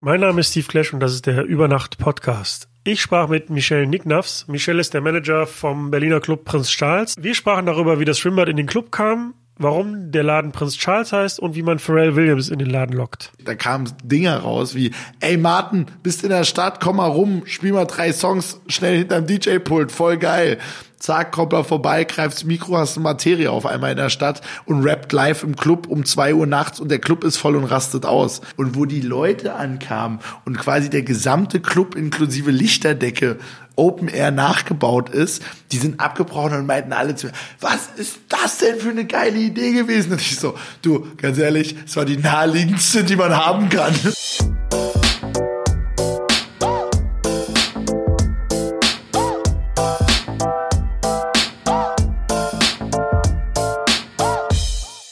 Mein Name ist Steve Clash und das ist der Übernacht Podcast. Ich sprach mit Michel Nicknafs. Michel ist der Manager vom Berliner Club Prinz Charles. Wir sprachen darüber, wie das Schwimmbad in den Club kam, warum der Laden Prinz Charles heißt und wie man Pharrell Williams in den Laden lockt. Da kamen Dinger raus wie, ey Martin, bist in der Stadt, komm mal rum, spiel mal drei Songs schnell hinterm DJ-Pult, voll geil. Zack, kommt er vorbei, greifts Mikro, hast eine Materie auf einmal in der Stadt und rappt live im Club um zwei Uhr nachts und der Club ist voll und rastet aus. Und wo die Leute ankamen und quasi der gesamte Club inklusive Lichterdecke Open Air nachgebaut ist, die sind abgebrochen und meinten alle zu mir, was ist das denn für eine geile Idee gewesen? Und ich so, du, ganz ehrlich, es war die naheliegendste, die man haben kann.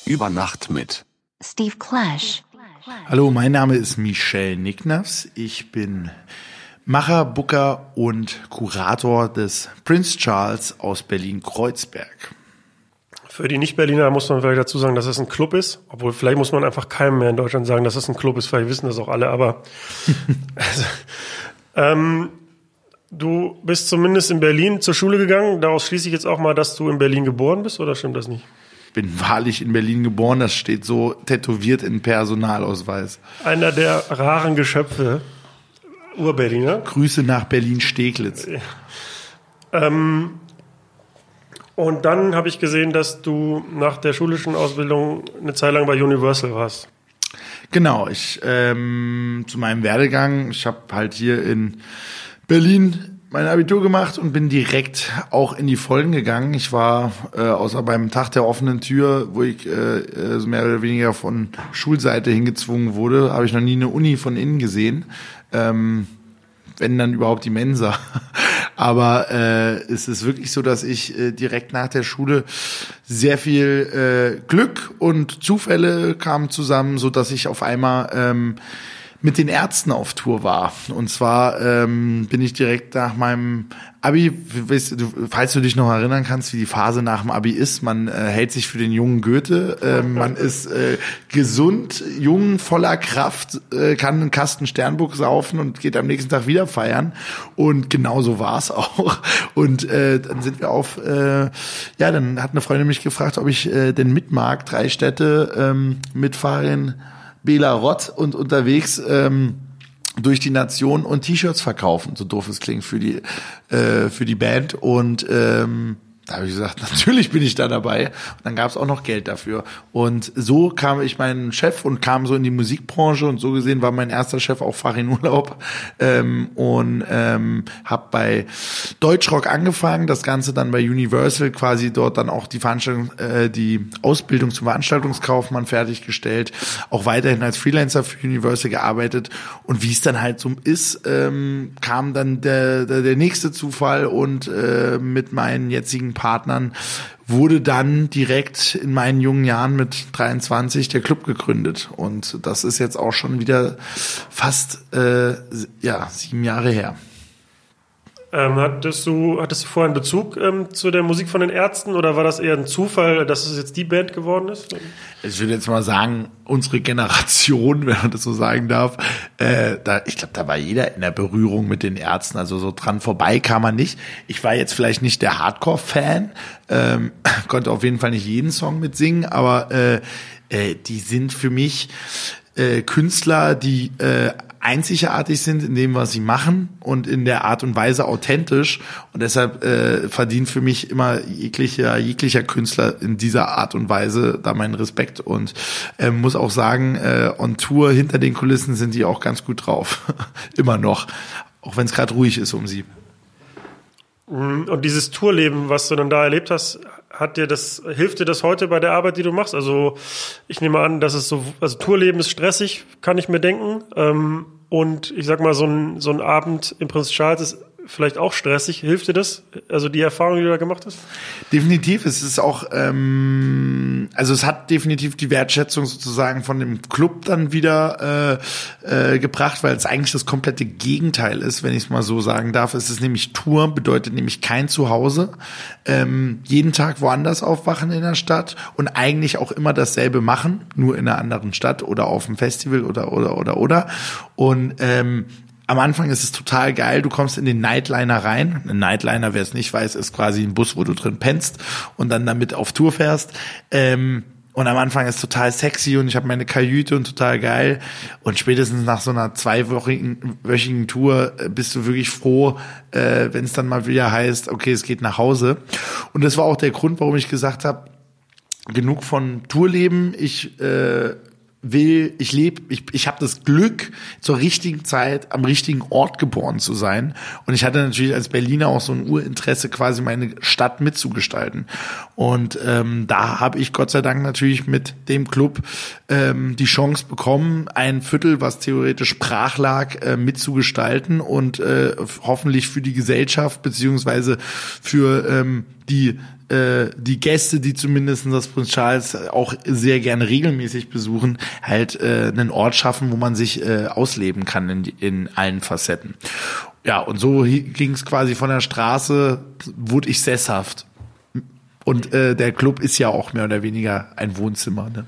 Über Nacht mit Steve Clash. Hallo, mein Name ist Michel Nicknafs. Ich bin Macher, Booker und Kurator des Prince Charles aus Berlin-Kreuzberg. Für die Nicht-Berliner muss man vielleicht dazu sagen, dass es ein Club ist. Obwohl, vielleicht muss man einfach keinem mehr in Deutschland sagen, dass es ein Club ist. Vielleicht wissen das auch alle, aber also, ähm, du bist zumindest in Berlin zur Schule gegangen. Daraus schließe ich jetzt auch mal, dass du in Berlin geboren bist, oder stimmt das nicht? Bin wahrlich in Berlin geboren, das steht so tätowiert in Personalausweis. Einer der raren Geschöpfe, Ur-Berliner. Grüße nach Berlin-Steglitz. Ähm, und dann habe ich gesehen, dass du nach der schulischen Ausbildung eine Zeit lang bei Universal warst. Genau, ich ähm, zu meinem Werdegang, ich habe halt hier in Berlin mein Abitur gemacht und bin direkt auch in die Vollen gegangen. Ich war äh, außer beim Tag der offenen Tür, wo ich äh, äh mehr oder weniger von Schulseite hingezwungen wurde, habe ich noch nie eine Uni von innen gesehen. Ähm, wenn dann überhaupt die Mensa. Aber äh, es ist wirklich so, dass ich äh, direkt nach der Schule sehr viel äh, Glück und Zufälle kamen zusammen, so dass ich auf einmal ähm, mit den Ärzten auf Tour war. Und zwar ähm, bin ich direkt nach meinem Abi, weißt du, falls du dich noch erinnern kannst, wie die Phase nach dem Abi ist, man äh, hält sich für den jungen Goethe, äh, man ist äh, gesund, jung, voller Kraft, äh, kann einen Kasten Sternburg saufen und geht am nächsten Tag wieder feiern. Und genau so war es auch. Und äh, dann sind wir auf, äh, ja, dann hat eine Freundin mich gefragt, ob ich denn mitmag, drei Städte ähm, mitfahren Bela Rott und unterwegs ähm, durch die Nation und T-Shirts verkaufen, so doof es klingt für die äh, für die Band. Und ähm, da habe ich gesagt, natürlich bin ich da dabei. Und dann gab es auch noch Geld dafür. Und so kam ich meinen Chef und kam so in die Musikbranche und so gesehen war mein erster Chef auch Farin Urlaub ähm, und ähm, habe bei Deutschrock angefangen, das Ganze dann bei Universal quasi dort dann auch die Veranstaltung, äh, die Ausbildung zum Veranstaltungskaufmann fertiggestellt, auch weiterhin als Freelancer für Universal gearbeitet und wie es dann halt so ist, ähm, kam dann der, der, der nächste Zufall und äh, mit meinen jetzigen Partnern wurde dann direkt in meinen jungen Jahren mit 23 der Club gegründet. Und das ist jetzt auch schon wieder fast äh, ja, sieben Jahre her. Ähm, hattest, du, hattest du vorher einen Bezug ähm, zu der Musik von den Ärzten oder war das eher ein Zufall, dass es jetzt die Band geworden ist? Ich würde jetzt mal sagen, unsere Generation, wenn man das so sagen darf, äh, da, ich glaube, da war jeder in der Berührung mit den Ärzten, also so dran vorbei kam man nicht. Ich war jetzt vielleicht nicht der Hardcore-Fan, ähm, konnte auf jeden Fall nicht jeden Song mitsingen, aber äh, äh, die sind für mich äh, Künstler, die äh, einzigartig sind in dem, was sie machen und in der Art und Weise authentisch. Und deshalb äh, verdient für mich immer jeglicher, jeglicher Künstler in dieser Art und Weise da meinen Respekt. Und äh, muss auch sagen, äh, on Tour hinter den Kulissen sind die auch ganz gut drauf. immer noch. Auch wenn es gerade ruhig ist um sie. Und dieses Tourleben, was du dann da erlebt hast, hat dir das, hilft dir das heute bei der Arbeit, die du machst? Also ich nehme an, dass es so, also Tourleben ist stressig, kann ich mir denken. Ähm, und ich sag mal, so ein, so ein Abend im Prinz Charles ist vielleicht auch stressig. Hilft dir das? Also die Erfahrung, die du da gemacht hast? Definitiv. Es ist auch, ähm, also es hat definitiv die Wertschätzung sozusagen von dem Club dann wieder äh, äh, gebracht, weil es eigentlich das komplette Gegenteil ist, wenn ich es mal so sagen darf. Es ist nämlich Tour, bedeutet nämlich kein Zuhause. Ähm, jeden Tag woanders aufwachen in der Stadt und eigentlich auch immer dasselbe machen, nur in einer anderen Stadt oder auf dem Festival oder oder oder oder. Und ähm, am Anfang ist es total geil. Du kommst in den Nightliner rein. Ein Nightliner, wer es nicht weiß, ist quasi ein Bus, wo du drin pennst und dann damit auf Tour fährst. Ähm, und am Anfang ist total sexy und ich habe meine Kajüte und total geil. Und spätestens nach so einer zweiwöchigen wöchigen Tour äh, bist du wirklich froh, äh, wenn es dann mal wieder heißt, okay, es geht nach Hause. Und das war auch der Grund, warum ich gesagt habe, genug von Tourleben. Ich äh, will, ich lebe, ich, ich habe das Glück, zur richtigen Zeit am richtigen Ort geboren zu sein. Und ich hatte natürlich als Berliner auch so ein Urinteresse, quasi meine Stadt mitzugestalten. Und ähm, da habe ich Gott sei Dank natürlich mit dem Club ähm, die Chance bekommen, ein Viertel, was theoretisch brach lag, äh, mitzugestalten und äh, hoffentlich für die Gesellschaft beziehungsweise für ähm, die äh, die Gäste, die zumindest das Prinz Charles auch sehr gerne regelmäßig besuchen, halt äh, einen Ort schaffen, wo man sich äh, ausleben kann in, in allen Facetten. Ja, und so ging es quasi von der Straße, wurde ich sesshaft. Und äh, der Club ist ja auch mehr oder weniger ein Wohnzimmer. Ne?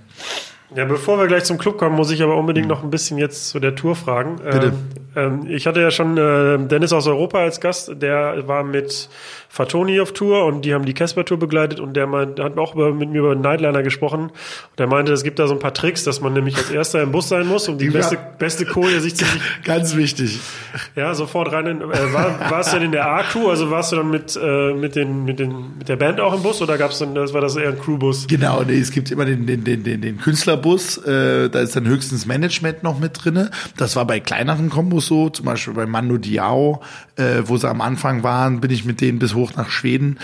Ja, bevor wir gleich zum Club kommen, muss ich aber unbedingt noch ein bisschen jetzt zu der Tour fragen. Bitte. Ähm, ich hatte ja schon äh, Dennis aus Europa als Gast, der war mit Fatoni auf Tour und die haben die Casper-Tour begleitet und der, meint, hat auch über, mit mir über Nightliner gesprochen. Und der meinte, es gibt da so ein paar Tricks, dass man nämlich als erster im Bus sein muss und die ja. beste, beste Koje sich ziemlich... Ganz wichtig. Ja, sofort rein. In, äh, war, warst du denn in der A-Crew? Also warst du dann mit, äh, mit, den, mit, den, mit der Band auch im Bus oder gab's dann, das war das eher ein Crewbus? Genau, nee, es gibt immer den, den, den, den, den Künstlerbus, äh, da ist dann höchstens Management noch mit drinne. Das war bei kleineren Kombos so, zum Beispiel bei Mando Diao, äh, wo sie am Anfang waren, bin ich mit denen bis hoch nach Schweden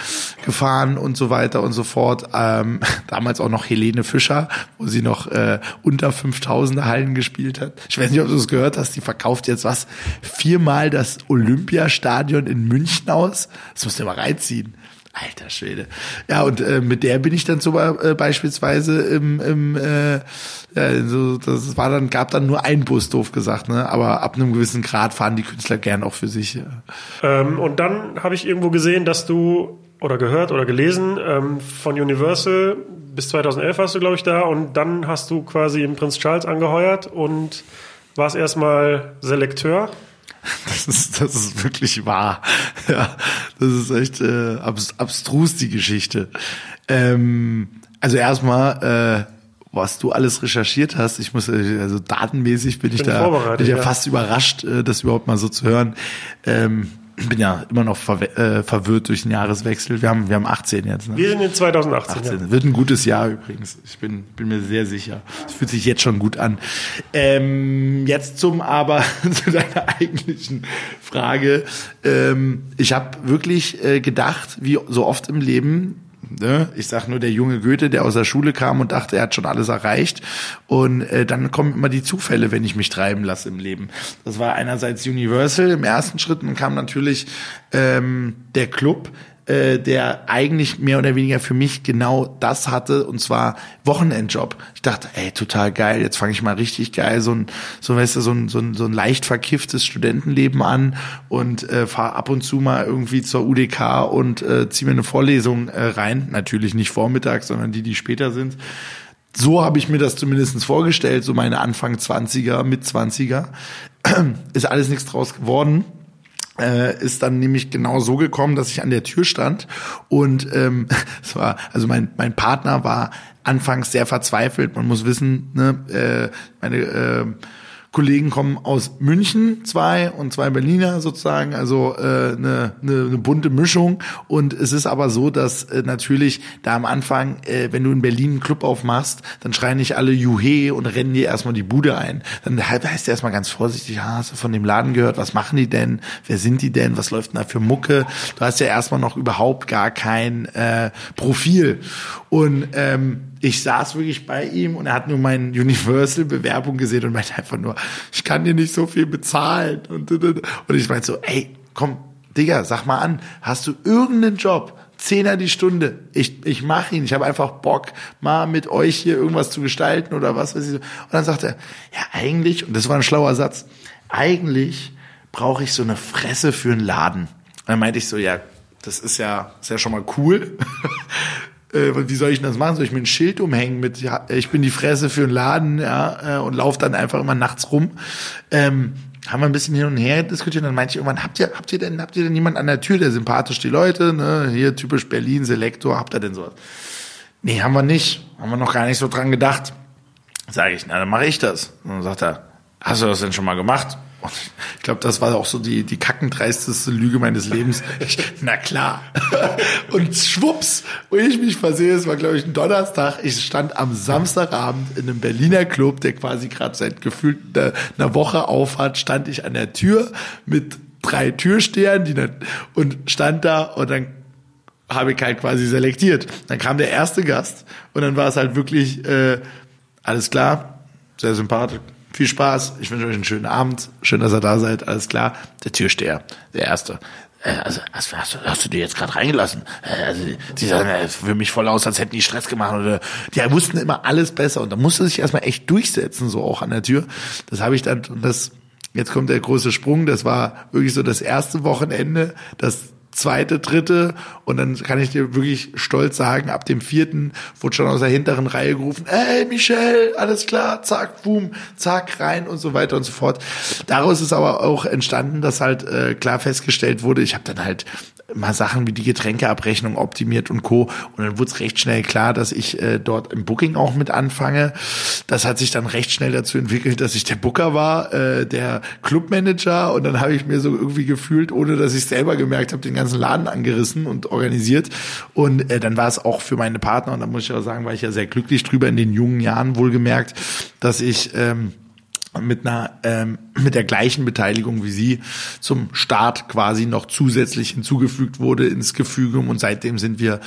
gefahren und so weiter und so fort. Ähm, damals auch noch Helene Fischer, wo sie noch äh, unter 5000er Hallen gespielt hat. Ich weiß nicht, ob du es gehört hast, die verkauft jetzt was, viermal das Olympiastadion in München aus. Das musst du mal reinziehen. Alter Schwede. Ja, und äh, mit der bin ich dann so äh, beispielsweise im, im äh, ja, so, das war dann, gab dann nur ein Bus, doof gesagt, ne? Aber ab einem gewissen Grad fahren die Künstler gern auch für sich. Ja. Ähm, und dann habe ich irgendwo gesehen, dass du oder gehört oder gelesen ähm, von Universal bis 2011 warst du, glaube ich, da und dann hast du quasi im Prinz Charles angeheuert und warst erstmal Selekteur. Das ist, das ist wirklich wahr. Ja, das ist echt äh, abs abstrus, die Geschichte. Ähm, also erstmal, äh, was du alles recherchiert hast, ich muss, äh, also datenmäßig bin, bin ich da bin ich ja, ja, fast überrascht, äh, das überhaupt mal so zu hören. Ähm, bin ja immer noch ver äh, verwirrt durch den Jahreswechsel. Wir haben, wir haben 18 jetzt. Ne? Wir sind in 2018. 18. Ja. Wird ein gutes Jahr übrigens. Ich bin, bin mir sehr sicher. Es fühlt sich jetzt schon gut an. Ähm, jetzt zum aber zu deiner eigentlichen Frage. Ähm, ich habe wirklich äh, gedacht, wie so oft im Leben, Ne? Ich sag nur der junge Goethe, der aus der Schule kam und dachte, er hat schon alles erreicht. Und äh, dann kommen immer die Zufälle, wenn ich mich treiben lasse im Leben. Das war einerseits Universal im ersten Schritt und kam natürlich ähm, der Club, äh, der eigentlich mehr oder weniger für mich genau das hatte und zwar Wochenendjob. Ich dachte, ey, total geil, jetzt fange ich mal richtig geil so ein so weißt du so ein, so ein, so ein leicht verkifftes Studentenleben an und äh, fahre ab und zu mal irgendwie zur UDK und äh, ziehe mir eine Vorlesung äh, rein, natürlich nicht vormittags, sondern die, die später sind. So habe ich mir das zumindest vorgestellt, so meine Anfang 20er, mit 20er. Ist alles nichts draus geworden äh, ist dann nämlich genau so gekommen, dass ich an der Tür stand und ähm, es war also mein mein Partner war anfangs sehr verzweifelt. Man muss wissen, ne, äh, meine äh, Kollegen kommen aus München, zwei und zwei Berliner sozusagen, also äh, eine, eine, eine bunte Mischung. Und es ist aber so, dass äh, natürlich da am Anfang, äh, wenn du in Berlin einen Club aufmachst, dann schreien nicht alle Juhe und rennen dir erstmal die Bude ein. Dann heißt erstmal ganz vorsichtig, ah, hast du von dem Laden gehört, was machen die denn? Wer sind die denn? Was läuft denn da für Mucke? Du hast ja erstmal noch überhaupt gar kein äh, Profil. Und ähm, ich saß wirklich bei ihm und er hat nur meine Universal-Bewerbung gesehen und meinte einfach nur, ich kann dir nicht so viel bezahlen. Und, und, ich meinte so, ey, komm, Digga, sag mal an, hast du irgendeinen Job? Zehner die Stunde. Ich, ich mache ihn. Ich habe einfach Bock, mal mit euch hier irgendwas zu gestalten oder was weiß ich. Und dann sagt er, ja, eigentlich, und das war ein schlauer Satz, eigentlich brauche ich so eine Fresse für einen Laden. Und dann meinte ich so, ja, das ist ja, ist ja schon mal cool. Äh, wie soll ich denn das machen? Soll ich mir ein Schild umhängen mit, ja, ich bin die Fresse für einen Laden, ja, äh, und laufe dann einfach immer nachts rum. Ähm, haben wir ein bisschen hin und her diskutiert dann meinte ich irgendwann, habt ihr, habt ihr denn, habt ihr denn jemanden an der Tür, der sympathisch die Leute, ne, hier typisch Berlin, Selektor, habt ihr denn sowas? Nee, haben wir nicht. Haben wir noch gar nicht so dran gedacht. Sage ich, na, dann mache ich das. Und dann sagt er, hast du das denn schon mal gemacht? Und ich glaube, das war auch so die, die kackendreisteste Lüge meines Lebens. Ich, na klar. Und schwupps, wo ich mich versehe, es war, glaube ich, ein Donnerstag. Ich stand am Samstagabend in einem Berliner Club, der quasi gerade seit gefühlt einer Woche aufhat, stand ich an der Tür mit drei Türstehern die dann, und stand da und dann habe ich halt quasi selektiert. Dann kam der erste Gast und dann war es halt wirklich äh, alles klar, sehr sympathisch, viel Spaß. Ich wünsche euch einen schönen Abend. Schön, dass ihr da seid. Alles klar. Der Türsteher, der Erste. Äh, also, hast, hast, hast du die jetzt gerade reingelassen? Äh, also, die sahen äh, für mich voll aus, als hätten die Stress gemacht. Oder, die wussten immer alles besser. Und da musste sich erstmal echt durchsetzen, so auch an der Tür. Das habe ich dann, das, jetzt kommt der große Sprung. Das war wirklich so das erste Wochenende, das zweite, dritte und dann kann ich dir wirklich stolz sagen, ab dem vierten wurde schon aus der hinteren Reihe gerufen, ey Michel, alles klar, zack, boom, zack, rein und so weiter und so fort. Daraus ist aber auch entstanden, dass halt äh, klar festgestellt wurde, ich habe dann halt mal Sachen wie die Getränkeabrechnung optimiert und Co. Und dann wurde es recht schnell klar, dass ich äh, dort im Booking auch mit anfange. Das hat sich dann recht schnell dazu entwickelt, dass ich der Booker war, äh, der Clubmanager. Und dann habe ich mir so irgendwie gefühlt, ohne dass ich selber gemerkt habe, den ganzen Laden angerissen und organisiert. Und äh, dann war es auch für meine Partner, und da muss ich auch sagen, war ich ja sehr glücklich drüber in den jungen Jahren wohlgemerkt, dass ich ähm, mit einer ähm, mit der gleichen Beteiligung wie sie zum Start quasi noch zusätzlich hinzugefügt wurde ins Gefüge und seitdem sind wir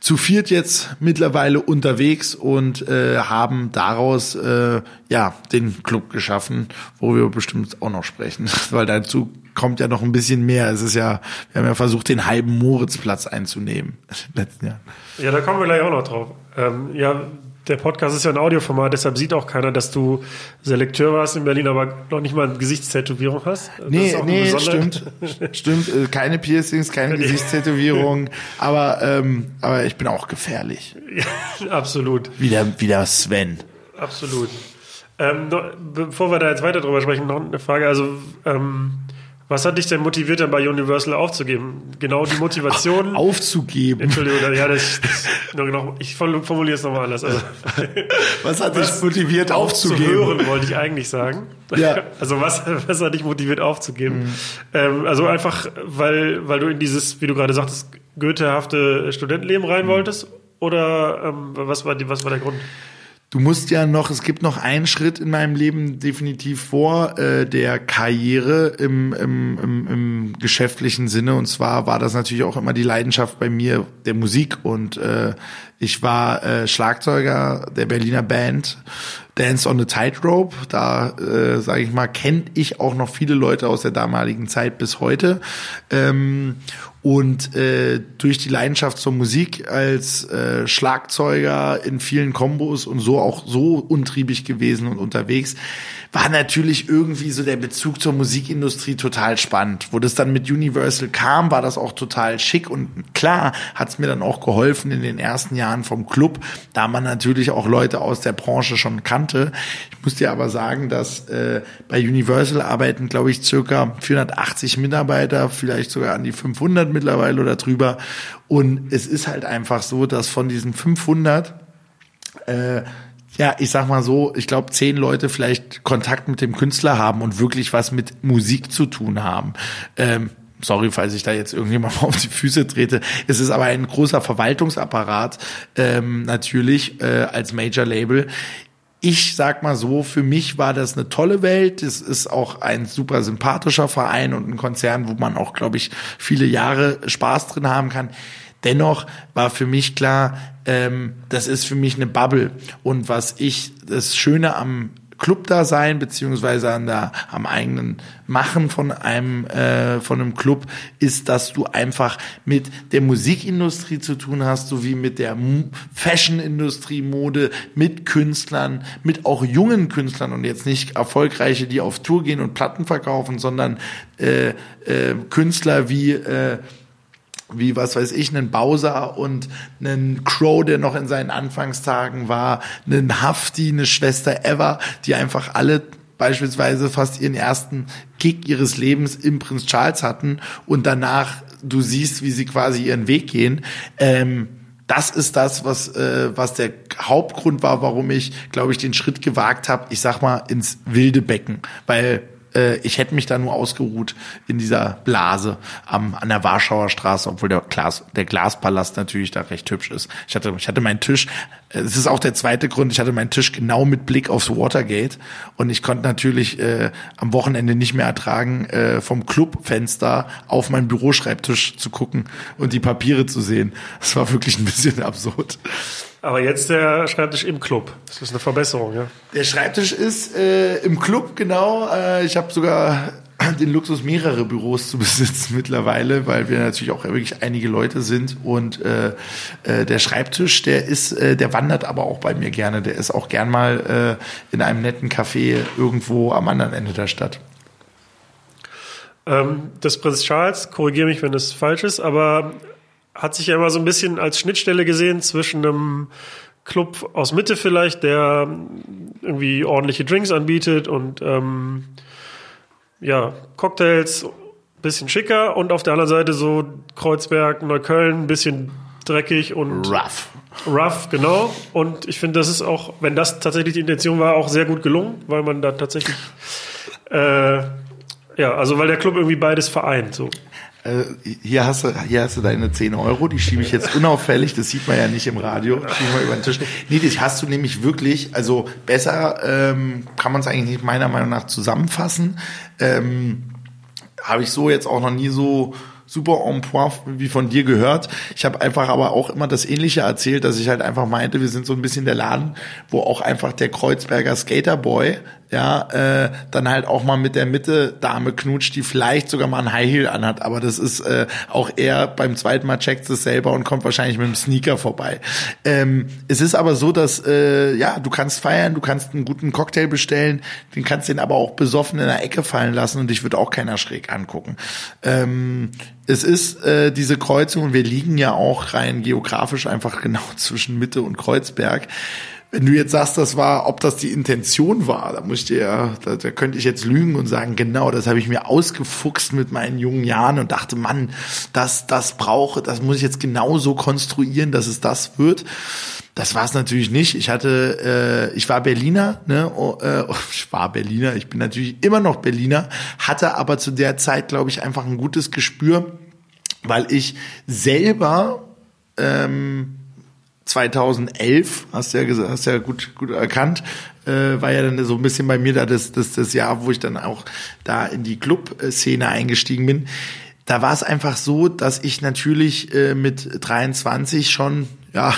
zu viert jetzt mittlerweile unterwegs und äh, haben daraus äh, ja den Club geschaffen, wo wir bestimmt auch noch sprechen, weil dazu kommt ja noch ein bisschen mehr. Es ist ja, wir haben ja versucht, den halben Moritzplatz einzunehmen letzten Jahr. Ja, da kommen wir gleich auch noch drauf. Ähm, ja, der Podcast ist ja ein Audioformat, deshalb sieht auch keiner, dass du Selekteur warst in Berlin, aber noch nicht mal eine Gesichtstätowierung hast. Das nee, nee, stimmt. stimmt, äh, keine Piercings, keine Gesichtstätowierung, aber, ähm, aber ich bin auch gefährlich. Ja, absolut. Wieder, wieder Sven. Absolut. Ähm, bevor wir da jetzt weiter drüber sprechen, noch eine Frage. Also, ähm, was hat dich denn motiviert, dann bei Universal aufzugeben? Genau die Motivation. aufzugeben. Entschuldigung, ja, das, noch, ich formuliere es nochmal anders. Also, was hat dich motiviert, aufzugeben? Aufzuhören, wollte ich eigentlich sagen. Ja. Also was, was hat dich motiviert, aufzugeben? Mhm. Ähm, also einfach, weil, weil du in dieses, wie du gerade sagtest, goethehafte Studentenleben rein mhm. wolltest? Oder ähm, was, war die, was war der Grund? Du musst ja noch, es gibt noch einen Schritt in meinem Leben definitiv vor äh, der Karriere im, im, im, im geschäftlichen Sinne. Und zwar war das natürlich auch immer die Leidenschaft bei mir der Musik. Und äh, ich war äh, Schlagzeuger der Berliner Band Dance on the Tightrope. Da, äh, sage ich mal, kenne ich auch noch viele Leute aus der damaligen Zeit bis heute. Ähm, und äh, durch die Leidenschaft zur Musik als äh, Schlagzeuger in vielen Kombos und so auch so untriebig gewesen und unterwegs, war natürlich irgendwie so der Bezug zur Musikindustrie total spannend. Wo das dann mit Universal kam, war das auch total schick und klar hat es mir dann auch geholfen in den ersten Jahren vom Club, da man natürlich auch Leute aus der Branche schon kannte. Ich muss dir aber sagen, dass äh, bei Universal arbeiten, glaube ich, circa 480 Mitarbeiter, vielleicht sogar an die 500 mittlerweile oder drüber. Und es ist halt einfach so, dass von diesen 500 äh, ja, ich sag mal so, ich glaube, zehn Leute vielleicht Kontakt mit dem Künstler haben und wirklich was mit Musik zu tun haben. Ähm, sorry, falls ich da jetzt irgendjemand auf die Füße trete. Es ist aber ein großer Verwaltungsapparat, ähm, natürlich, äh, als Major Label. Ich sag mal so, für mich war das eine tolle Welt. Es ist auch ein super sympathischer Verein und ein Konzern, wo man auch, glaube ich, viele Jahre Spaß drin haben kann. Dennoch war für mich klar, ähm, das ist für mich eine Bubble. Und was ich das Schöne am Club-Dasein beziehungsweise an der, am eigenen Machen von einem äh, von einem Club ist, dass du einfach mit der Musikindustrie zu tun hast, sowie mit der Fashion-Industrie, Mode, mit Künstlern, mit auch jungen Künstlern und jetzt nicht erfolgreiche, die auf Tour gehen und Platten verkaufen, sondern äh, äh, Künstler wie äh, wie was weiß ich, einen Bowser und einen Crow, der noch in seinen Anfangstagen war, einen Hafti, eine Schwester Ever, die einfach alle beispielsweise fast ihren ersten Gig ihres Lebens im Prinz Charles hatten und danach du siehst, wie sie quasi ihren Weg gehen. Ähm, das ist das, was, äh, was der Hauptgrund war, warum ich, glaube ich, den Schritt gewagt habe, ich sag mal, ins wilde Becken. Weil äh, ich hätte mich da nur ausgeruht in dieser Blase am, an der Warschauer Straße, obwohl der, Glas, der Glaspalast natürlich da recht hübsch ist. Ich hatte, ich hatte meinen Tisch, es ist auch der zweite Grund, ich hatte meinen Tisch genau mit Blick aufs Watergate und ich konnte natürlich äh, am Wochenende nicht mehr ertragen, äh, vom Clubfenster auf meinen Büroschreibtisch zu gucken und die Papiere zu sehen. Das war wirklich ein bisschen absurd. Aber jetzt der Schreibtisch im Club. Das ist eine Verbesserung, ja. Der Schreibtisch ist äh, im Club, genau. Äh, ich habe sogar den Luxus, mehrere Büros zu besitzen mittlerweile, weil wir natürlich auch wirklich einige Leute sind. Und äh, äh, der Schreibtisch, der ist, äh, der wandert aber auch bei mir gerne. Der ist auch gern mal äh, in einem netten Café irgendwo am anderen Ende der Stadt. Ähm, das Prinz Charles, korrigiere mich, wenn es falsch ist, aber hat sich ja immer so ein bisschen als Schnittstelle gesehen zwischen einem Club aus Mitte vielleicht, der irgendwie ordentliche Drinks anbietet und ähm, ja, Cocktails, bisschen schicker und auf der anderen Seite so Kreuzberg, Neukölln, bisschen dreckig und rough. Rough, genau. Und ich finde, das ist auch, wenn das tatsächlich die Intention war, auch sehr gut gelungen, weil man da tatsächlich äh, ja, also weil der Club irgendwie beides vereint. So. Äh, hier hast du, hier hast du deine 10 Euro, die schiebe ich jetzt unauffällig, das sieht man ja nicht im Radio, schiebe mal über den Tisch. Nee, das hast du nämlich wirklich, also besser ähm, kann man es eigentlich nicht meiner Meinung nach zusammenfassen. Ähm, Habe ich so jetzt auch noch nie so super en point wie von dir gehört. Ich habe einfach aber auch immer das Ähnliche erzählt, dass ich halt einfach meinte, wir sind so ein bisschen der Laden, wo auch einfach der Kreuzberger Skaterboy ja, äh, dann halt auch mal mit der Mitte Dame knutscht, die vielleicht sogar mal ein High Heel anhat, aber das ist äh, auch eher beim zweiten Mal checkt es selber und kommt wahrscheinlich mit dem Sneaker vorbei. Ähm, es ist aber so, dass äh, ja, du kannst feiern, du kannst einen guten Cocktail bestellen, den kannst den aber auch besoffen in der Ecke fallen lassen und dich wird auch keiner schräg angucken. Ähm, es ist äh, diese Kreuzung und wir liegen ja auch rein geografisch einfach genau zwischen Mitte und Kreuzberg. Wenn du jetzt sagst, das war, ob das die Intention war, da muss ich dir, da, da könnte ich jetzt lügen und sagen, genau, das habe ich mir ausgefuchst mit meinen jungen Jahren und dachte, Mann, das, das brauche, das muss ich jetzt genau so konstruieren, dass es das wird. Das war es natürlich nicht. Ich hatte, äh, ich war Berliner, ne? Oh, äh, ich war Berliner, ich bin natürlich immer noch Berliner, hatte aber zu der Zeit, glaube ich, einfach ein gutes Gespür, weil ich selber ähm, 2011, hast du ja gesagt, hast ja gut, gut erkannt, äh, war ja dann so ein bisschen bei mir da das, das, das Jahr, wo ich dann auch da in die Club-Szene eingestiegen bin. Da war es einfach so, dass ich natürlich äh, mit 23 schon, ja,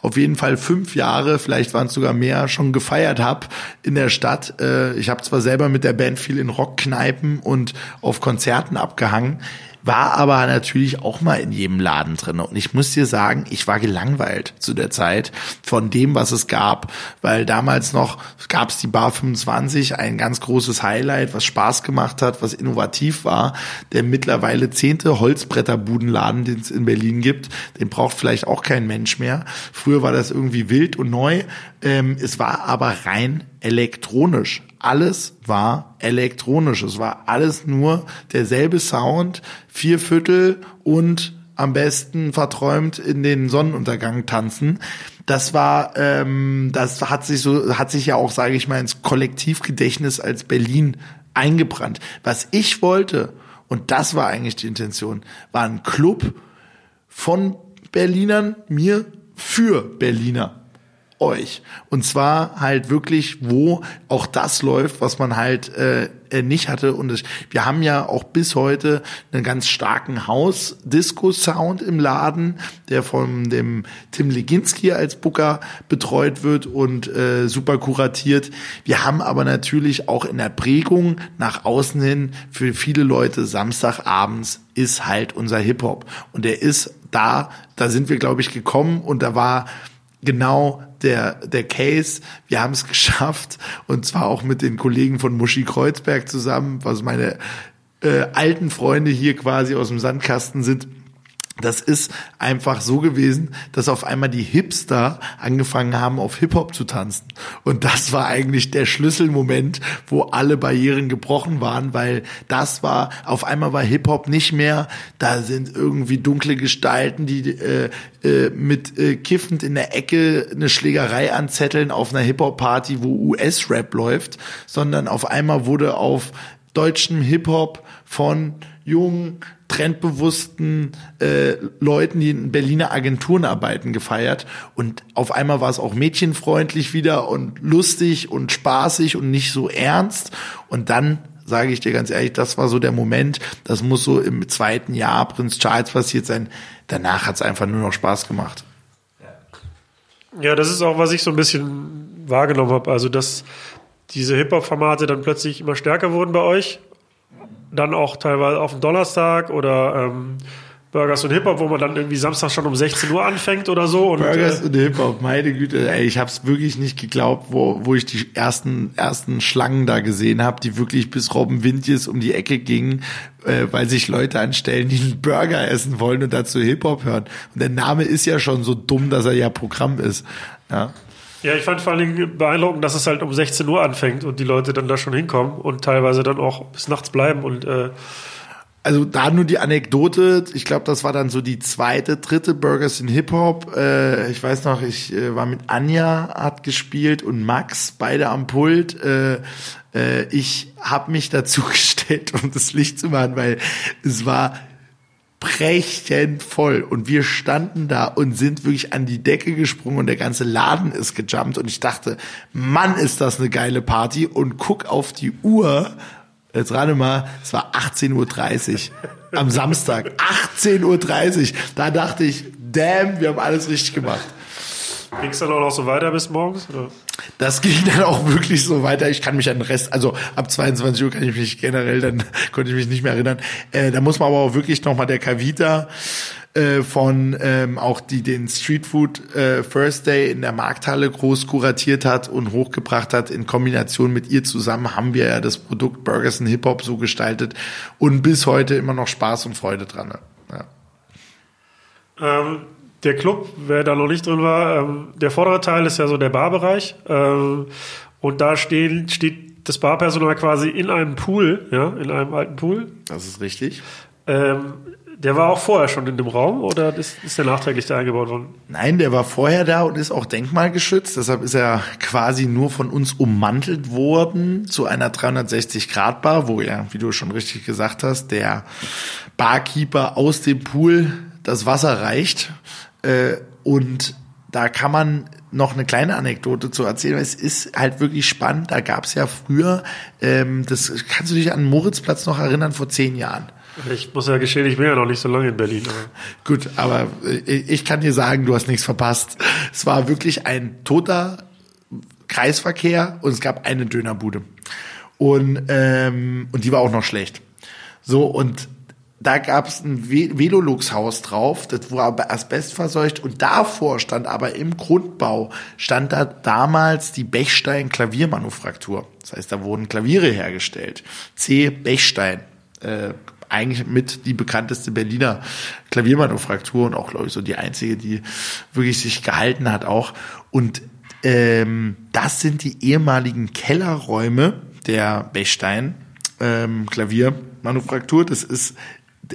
auf jeden Fall fünf Jahre, vielleicht waren es sogar mehr, schon gefeiert habe in der Stadt. Äh, ich habe zwar selber mit der Band viel in Rockkneipen und auf Konzerten abgehangen war aber natürlich auch mal in jedem Laden drin. Und ich muss dir sagen, ich war gelangweilt zu der Zeit von dem, was es gab, weil damals noch gab es die Bar 25, ein ganz großes Highlight, was Spaß gemacht hat, was innovativ war. Der mittlerweile zehnte Holzbretterbudenladen, den es in Berlin gibt, den braucht vielleicht auch kein Mensch mehr. Früher war das irgendwie wild und neu. Ähm, es war aber rein elektronisch. Alles war elektronisch. Es war alles nur derselbe Sound, vier Viertel und am besten verträumt in den Sonnenuntergang tanzen. Das war, ähm, das hat sich so, hat sich ja auch, sage ich mal, ins Kollektivgedächtnis als Berlin eingebrannt. Was ich wollte, und das war eigentlich die Intention, war ein Club von Berlinern, mir für Berliner euch. Und zwar halt wirklich, wo auch das läuft, was man halt äh, äh, nicht hatte. Und es, wir haben ja auch bis heute einen ganz starken Haus-Disco-Sound im Laden, der von dem Tim Leginski als Booker betreut wird und äh, super kuratiert. Wir haben aber natürlich auch in der Prägung nach außen hin für viele Leute Samstagabends ist halt unser Hip-Hop. Und der ist da, da sind wir, glaube ich, gekommen und da war genau der, der Case. Wir haben es geschafft und zwar auch mit den Kollegen von Muschi Kreuzberg zusammen, was meine äh, alten Freunde hier quasi aus dem Sandkasten sind das ist einfach so gewesen, dass auf einmal die Hipster angefangen haben, auf Hip-Hop zu tanzen. Und das war eigentlich der Schlüsselmoment, wo alle Barrieren gebrochen waren, weil das war, auf einmal war Hip-Hop nicht mehr, da sind irgendwie dunkle Gestalten, die äh, äh, mit äh, kiffend in der Ecke eine Schlägerei anzetteln auf einer Hip-Hop-Party, wo US-Rap läuft, sondern auf einmal wurde auf deutschem Hip-Hop von jungen, trendbewussten äh, Leuten, die in Berliner Agenturen arbeiten, gefeiert. Und auf einmal war es auch mädchenfreundlich wieder und lustig und spaßig und nicht so ernst. Und dann sage ich dir ganz ehrlich, das war so der Moment. Das muss so im zweiten Jahr Prinz Charles passiert sein. Danach hat es einfach nur noch Spaß gemacht. Ja, das ist auch, was ich so ein bisschen wahrgenommen habe. Also, dass diese Hip-Hop-Formate dann plötzlich immer stärker wurden bei euch dann auch teilweise auf dem Donnerstag oder ähm, Burgers und Hip-Hop, wo man dann irgendwie Samstag schon um 16 Uhr anfängt oder so. Und, Burgers äh, und Hip-Hop, meine Güte, ey, ich habe es wirklich nicht geglaubt, wo, wo ich die ersten, ersten Schlangen da gesehen habe, die wirklich bis Robben Windjes um die Ecke gingen, äh, weil sich Leute anstellen, die einen Burger essen wollen und dazu Hip-Hop hören. Und der Name ist ja schon so dumm, dass er ja Programm ist. Ja. Ja, ich fand vor allen Dingen beeindruckend, dass es halt um 16 Uhr anfängt und die Leute dann da schon hinkommen und teilweise dann auch bis nachts bleiben und äh also da nur die Anekdote, ich glaube, das war dann so die zweite, dritte Burgers in Hip-Hop. Äh, ich weiß noch, ich äh, war mit Anja, hat gespielt und Max, beide am Pult. Äh, äh, ich habe mich dazu gestellt, um das Licht zu machen, weil es war brechend voll. Und wir standen da und sind wirklich an die Decke gesprungen und der ganze Laden ist gejumpt. Und ich dachte, Mann, ist das eine geile Party. Und guck auf die Uhr. Jetzt rate mal, es war 18.30 Uhr am Samstag. 18.30 Uhr. Da dachte ich, damn, wir haben alles richtig gemacht. Ging es dann auch noch so weiter bis morgens? Oder? Das ging dann auch wirklich so weiter. Ich kann mich an den Rest, also ab 22 Uhr kann ich mich generell, dann konnte ich mich nicht mehr erinnern. Äh, da muss man aber auch wirklich nochmal der Kavita äh, von ähm, auch die den Street Food äh, First Day in der Markthalle groß kuratiert hat und hochgebracht hat. In Kombination mit ihr zusammen haben wir ja das Produkt Burgers and Hip Hop so gestaltet und bis heute immer noch Spaß und Freude dran. Ja. Ähm, der Club, wer da noch nicht drin war, ähm, der vordere Teil ist ja so der Barbereich. Ähm, und da stehen, steht das Barpersonal quasi in einem Pool, ja, in einem alten Pool. Das ist richtig. Ähm, der war auch vorher schon in dem Raum oder ist, ist der nachträglich da eingebaut worden? Nein, der war vorher da und ist auch denkmalgeschützt. Deshalb ist er quasi nur von uns ummantelt worden zu einer 360-Grad-Bar, wo ja, wie du schon richtig gesagt hast, der Barkeeper aus dem Pool das Wasser reicht. Äh, und da kann man noch eine kleine Anekdote zu erzählen. Es ist halt wirklich spannend. Da gab es ja früher, ähm, das kannst du dich an Moritzplatz noch erinnern, vor zehn Jahren. Ich muss ja gestehen, ich bin ja noch nicht so lange in Berlin. Aber. Gut, aber ich kann dir sagen, du hast nichts verpasst. Es war wirklich ein toter Kreisverkehr und es gab eine Dönerbude. Und, ähm, und die war auch noch schlecht. So, und da gab es ein Velolux-Haus drauf, das war aber Asbest verseucht und davor stand aber im Grundbau, stand da damals die Bechstein-Klaviermanufaktur. Das heißt, da wurden Klaviere hergestellt. C. Bechstein. Äh, eigentlich mit die bekannteste Berliner Klaviermanufaktur und auch, glaube ich, so die einzige, die wirklich sich gehalten hat auch. Und ähm, das sind die ehemaligen Kellerräume der Bechstein ähm, Klaviermanufaktur. Das ist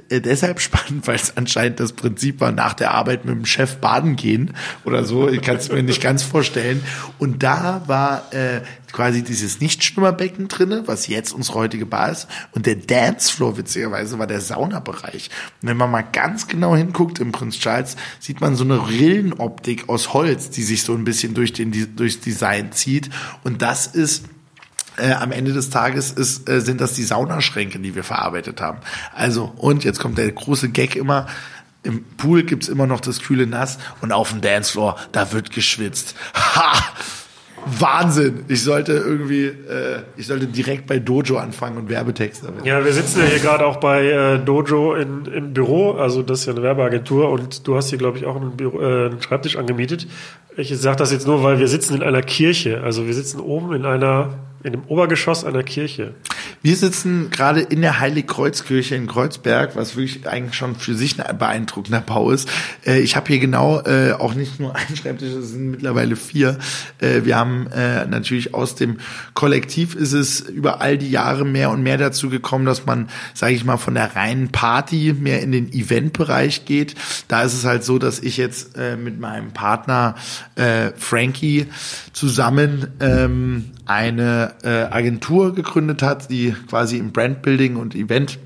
deshalb spannend, weil es anscheinend das Prinzip war, nach der Arbeit mit dem Chef baden gehen oder so. Ich kann es mir nicht ganz vorstellen. Und da war äh, quasi dieses Nichtschwimmerbecken drinne, was jetzt unsere heutige Bar ist. Und der Dancefloor, witzigerweise, war der Saunabereich. Und wenn man mal ganz genau hinguckt im Prinz Charles, sieht man so eine Rillenoptik aus Holz, die sich so ein bisschen durch den durchs Design zieht. Und das ist Äh, am Ende des Tages ist, äh, sind das die Saunaschränke, die wir verarbeitet haben. Also, und jetzt kommt der große Gag immer, im Pool gibt's immer noch das kühle Nass und auf dem Dancefloor, da wird geschwitzt. Ha! Wahnsinn! Ich sollte irgendwie, äh, ich sollte direkt bei Dojo anfangen und Werbetexte. Ja, wir sitzen ja hier gerade auch bei äh, Dojo in, im Büro, also das ist ja eine Werbeagentur und du hast hier, glaube ich, auch einen, Büro, äh, einen Schreibtisch angemietet. Ich sage das jetzt nur, weil wir sitzen in einer Kirche. Also wir sitzen oben in einer in dem Obergeschoss einer Kirche. Wir sitzen gerade in der Heiligkreuzkirche in Kreuzberg, was wirklich eigentlich schon für sich ein beeindruckender Bau ist. Äh, ich habe hier genau äh, auch nicht nur einen Schreibtisch, es sind mittlerweile vier. Äh, wir haben äh, natürlich aus dem Kollektiv ist es über all die Jahre mehr und mehr dazu gekommen, dass man, sage ich mal, von der reinen Party mehr in den Eventbereich geht. Da ist es halt so, dass ich jetzt äh, mit meinem Partner äh, Frankie zusammen ähm, eine äh, Agentur gegründet hat, die quasi im Brandbuilding und Event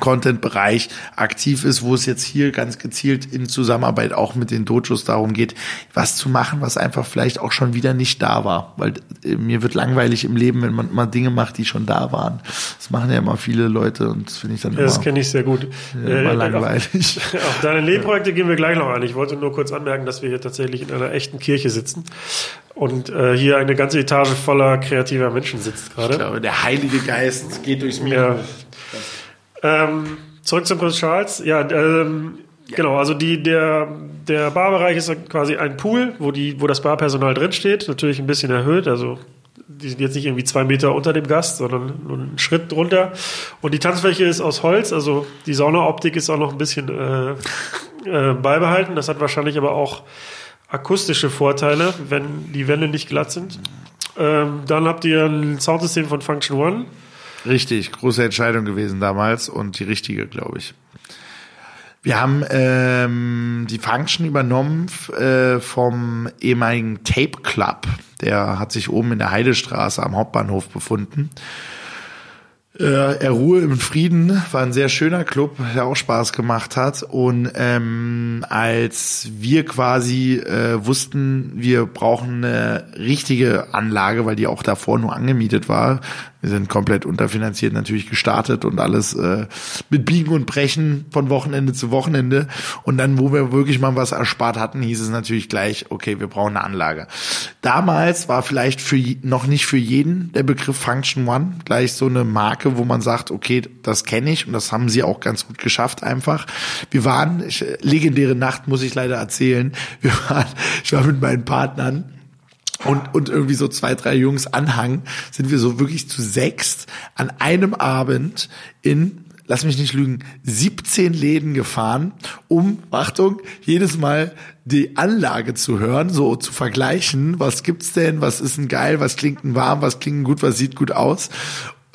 Content-Bereich aktiv ist, wo es jetzt hier ganz gezielt in Zusammenarbeit auch mit den Dojos darum geht, was zu machen, was einfach vielleicht auch schon wieder nicht da war. Weil äh, mir wird langweilig im Leben, wenn man mal Dinge macht, die schon da waren. Das machen ja immer viele Leute und das finde ich dann Ja, immer, das kenne ich sehr gut. immer Äh, langweilig. Auf, auf deine Lehrprojekte gehen wir gleich noch ein. Ich wollte nur kurz anmerken, dass wir hier tatsächlich in einer echten Kirche sitzen und äh, hier eine ganze Etage voller kreativer Menschen sitzt gerade. Ich glaube, der Heilige Geist geht durchs Mikro. Ja. Ähm, zurück zum Prinz Charles. Ja, ähm, genau. Also die, der, der Barbereich ist quasi ein Pool, wo, die, wo das Barpersonal drinsteht. Natürlich ein bisschen erhöht. Also die sind jetzt nicht irgendwie zwei Meter unter dem Gast, sondern nur einen Schritt drunter. Und die Tanzfläche ist aus Holz. Also die Saunaoptik ist auch noch ein bisschen äh, äh, beibehalten. Das hat wahrscheinlich aber auch akustische Vorteile, wenn die Wände nicht glatt sind. Ähm, dann habt ihr ein Soundsystem von Function One. Richtig, große Entscheidung gewesen damals und die richtige, glaube ich. Wir haben ähm, die Function übernommen äh, vom ehemaligen Tape Club. Der hat sich oben in der Heidestraße am Hauptbahnhof befunden. Äh, er Ruhe im Frieden war ein sehr schöner Club, der auch Spaß gemacht hat. Und ähm, als wir quasi äh, wussten, wir brauchen eine richtige Anlage, weil die auch davor nur angemietet war. Wir sind komplett unterfinanziert natürlich gestartet und alles äh, mit Biegen und Brechen von Wochenende zu Wochenende. Und dann, wo wir wirklich mal was erspart hatten, hieß es natürlich gleich, okay, wir brauchen eine Anlage. Damals war vielleicht für noch nicht für jeden der Begriff Function One gleich so eine Marke, wo man sagt, okay, das kenne ich und das haben sie auch ganz gut geschafft einfach. Wir waren, ich, legendäre Nacht muss ich leider erzählen, wir waren, ich war mit meinen Partnern und, und irgendwie so zwei, drei Jungs Anhang, sind wir so wirklich zu sechst an einem Abend in, lass mich nicht lügen, 17 Läden gefahren, um, Achtung, jedes Mal die Anlage zu hören, so zu vergleichen, was gibt's denn, was ist denn geil, was klingt denn warm, was klingt denn gut, was sieht gut aus.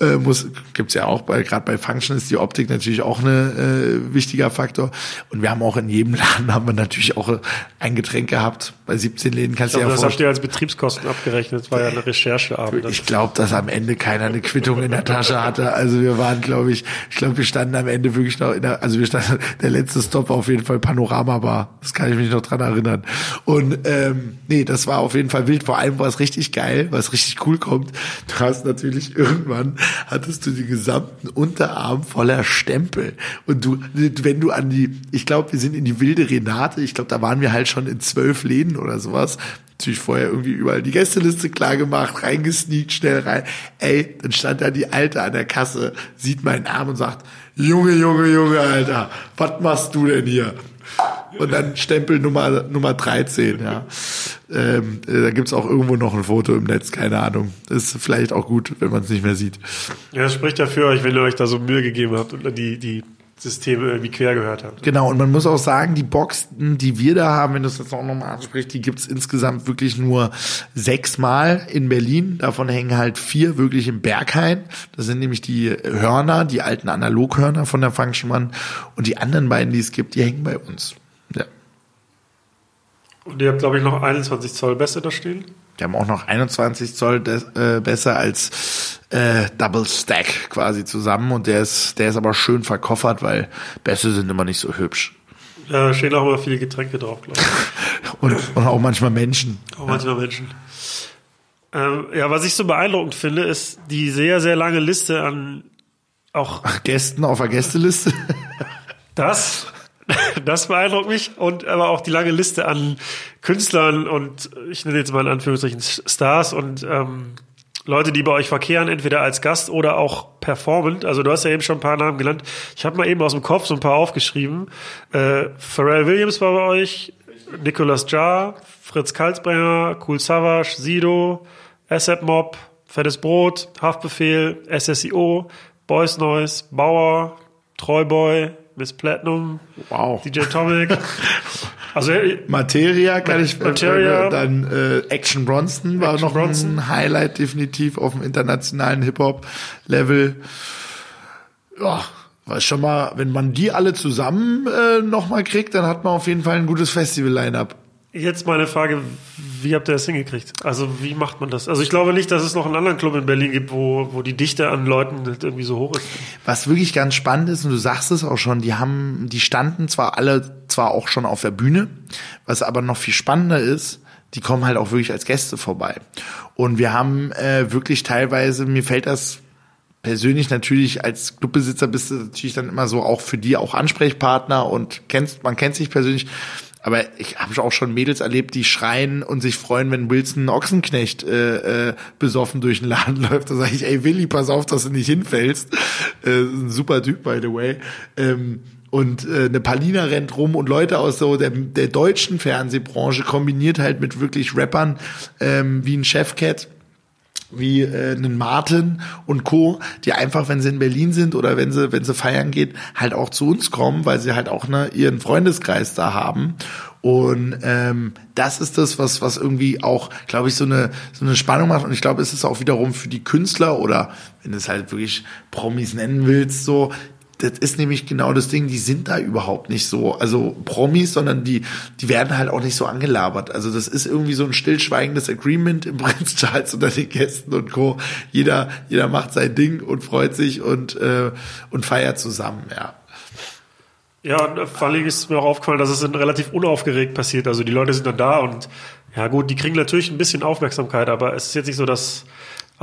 Äh, muss gibt's ja auch bei gerade bei Function ist die Optik natürlich auch eine äh, wichtiger Faktor und wir haben auch in jedem Laden haben wir natürlich auch ein Getränk gehabt bei 17 Läden kannst du ja das habt ihr als Betriebskosten abgerechnet. War ja eine Rechercheabend. ich glaube, dass am Ende keiner eine Quittung in der Tasche hatte. Also wir waren, glaube ich, ich glaube, wir standen am Ende wirklich noch in der, also wir standen, der letzte Stop war auf jeden Fall Panorama Bar. Das kann ich mich noch dran erinnern. Und ähm, nee, das war auf jeden Fall wild. Vor allem war es richtig geil, es richtig cool kommt. Du hast natürlich irgendwann hattest du den gesamten Unterarm voller Stempel. Und du, wenn du an die, ich glaube, wir sind in die wilde Renate, ich glaube, da waren wir halt schon in zwölf Läden oder sowas natürlich vorher irgendwie überall die Gästeliste klar gemacht, reingesneakt, schnell rein. Ey, dann stand da die Alte an der Kasse, sieht meinen Arm und sagt, Junge, Junge, Junge, Alter, was machst du denn hier? Und dann Stempel Nummer, Nummer 13, ja. Ähm, äh, da gibt's auch irgendwo noch ein Foto im Netz, keine Ahnung. Ist vielleicht auch gut, wenn man es nicht mehr sieht. Ja, das spricht ja für euch, wenn ihr euch da so Mühe gegeben habt und die, die Systeme irgendwie quer gehört habt. Genau, und man muss auch sagen, die Boxen, die wir da haben, wenn du es jetzt auch nochmal ansprichst, die gibt's insgesamt wirklich nur sechsmal in Berlin. Davon hängen halt vier wirklich im Berghain. Das sind nämlich die Hörner, die alten Analoghörner von der One. Und die anderen beiden, die es gibt, die hängen bei uns. Ja. Und ihr habt, glaube ich, noch 21 Zoll Bässe da stehen. Die haben auch noch 21 Zoll äh, besser als äh, Double Stack quasi zusammen. Und der ist, der ist aber schön verkoffert, weil Bässe sind immer nicht so hübsch. Ja, da stehen auch immer viele Getränke drauf, glaube ich. Und, und auch manchmal Menschen. Auch manchmal Menschen. Ähm, ja, was ich so beeindruckend finde, ist die sehr, sehr lange Liste an auch Ach, Gästen auf der Gästeliste. das. Das beeindruckt mich und aber auch die lange Liste an Künstlern und ich nenne jetzt mal in Anführungsstrichen Stars und ähm, Leute, die bei euch verkehren, entweder als Gast oder auch performend. Also du hast ja eben schon ein paar Namen genannt. Ich habe mal eben aus dem Kopf so ein paar aufgeschrieben. Äh, Pharrell Williams war bei euch, Nicolas Jar, Fritz Kalsbrenner, Cool Savage, Sido, ASAP Mob, Fettes Brot, Haftbefehl, SSIO, Boys Noise, Bauer, Treuboy, Miss Platinum, Wow. DJ Tomic. Also äh, Materia kann ich Materia. Äh, dann äh, Action Bronson war Action noch Bronson. ein Highlight definitiv auf dem internationalen Hip Hop Level. Ja, war schon mal, wenn man die alle zusammen äh, noch mal kriegt, dann hat man auf jeden Fall ein gutes Festival Lineup. Jetzt meine Frage, wie habt ihr das hingekriegt? Also wie macht man das? Also ich glaube nicht, dass es noch einen anderen Club in Berlin gibt, wo, wo die Dichte an Leuten halt irgendwie so hoch ist. Was wirklich ganz spannend ist, und du sagst es auch schon, die haben, die standen zwar alle zwar auch schon auf der Bühne, was aber noch viel spannender ist, die kommen halt auch wirklich als Gäste vorbei. Und wir haben äh, wirklich teilweise, mir fällt das persönlich natürlich als Clubbesitzer bist du natürlich dann immer so auch für die auch Ansprechpartner und kennst, man kennt sich persönlich. Aber ich habe auch schon Mädels erlebt, die schreien und sich freuen, wenn Wilson Ochsenknecht äh, äh, besoffen durch den Laden läuft. Da sage ich, ey Willi, pass auf, dass du nicht hinfällst. Äh, ein super Typ, by the way. Ähm, und äh, eine Palina rennt rum und Leute aus so der, der deutschen Fernsehbranche kombiniert halt mit wirklich Rappern ähm, wie ein Chefcat wie äh, einen Martin und Co., die einfach, wenn sie in Berlin sind oder wenn sie, wenn sie feiern geht, halt auch zu uns kommen, weil sie halt auch ne, ihren Freundeskreis da haben. Und ähm, das ist das, was, was irgendwie auch, glaube ich, so eine, so eine Spannung macht. Und ich glaube, es ist auch wiederum für die Künstler oder wenn du es halt wirklich Promis nennen willst, so, das ist nämlich genau das Ding, die sind da überhaupt nicht so, also Promis, sondern die, die werden halt auch nicht so angelabert. Also das ist irgendwie so ein stillschweigendes Agreement im Prinz Charles unter den Gästen und Co. Jeder, jeder macht sein Ding und freut sich und, äh, und feiert zusammen, ja. Ja, und vor allem ist mir auch aufgefallen, dass es dann relativ unaufgeregt passiert. Also die Leute sind dann da und ja gut, die kriegen natürlich ein bisschen Aufmerksamkeit, aber es ist jetzt nicht so, dass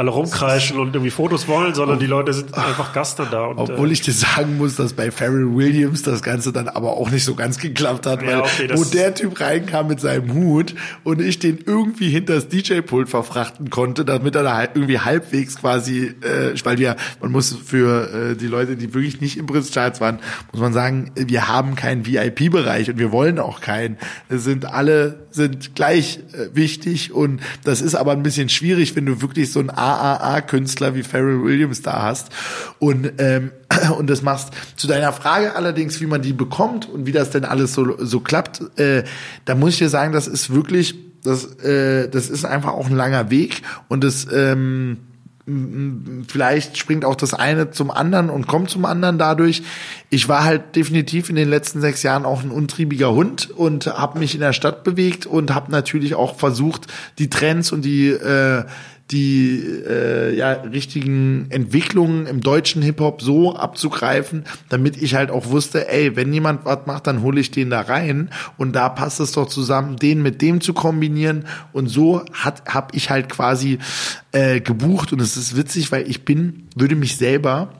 alle rumkreischen und irgendwie Fotos wollen, sondern die Leute sind einfach Gast dann da. Und, Obwohl äh, ich dir sagen muss, dass bei Pharrell Williams das Ganze dann aber auch nicht so ganz geklappt hat, Ja, weil okay, das- wo der Typ reinkam mit seinem Hut und ich den irgendwie hinter das DJ-Pult verfrachten konnte, damit er da halt irgendwie halbwegs quasi, äh, weil wir, man muss für äh, die Leute, die wirklich nicht im Prinz Charles waren, muss man sagen, wir haben keinen VIP-Bereich und wir wollen auch keinen. Es sind alle sind gleich äh, wichtig und das ist aber ein bisschen schwierig, wenn du wirklich so einen AAA-Künstler wie Pharrell Williams da hast und ähm, und das machst. Zu deiner Frage allerdings, wie man die bekommt und wie das denn alles so so klappt, äh, da muss ich dir sagen, das ist wirklich das äh, das ist einfach auch ein langer Weg und das ähm, vielleicht springt auch das eine zum anderen und kommt zum anderen dadurch. Ich war halt definitiv in den letzten sechs Jahren auch ein untriebiger Hund und habe mich in der Stadt bewegt und habe natürlich auch versucht, die Trends und die äh, die äh, ja, richtigen Entwicklungen im deutschen Hip-Hop so abzugreifen, damit ich halt auch wusste, ey, wenn jemand was macht, dann hole ich den da rein und da passt es doch zusammen, den mit dem zu kombinieren. Und so hat habe ich halt quasi äh, gebucht und es ist witzig, weil ich bin, würde mich selber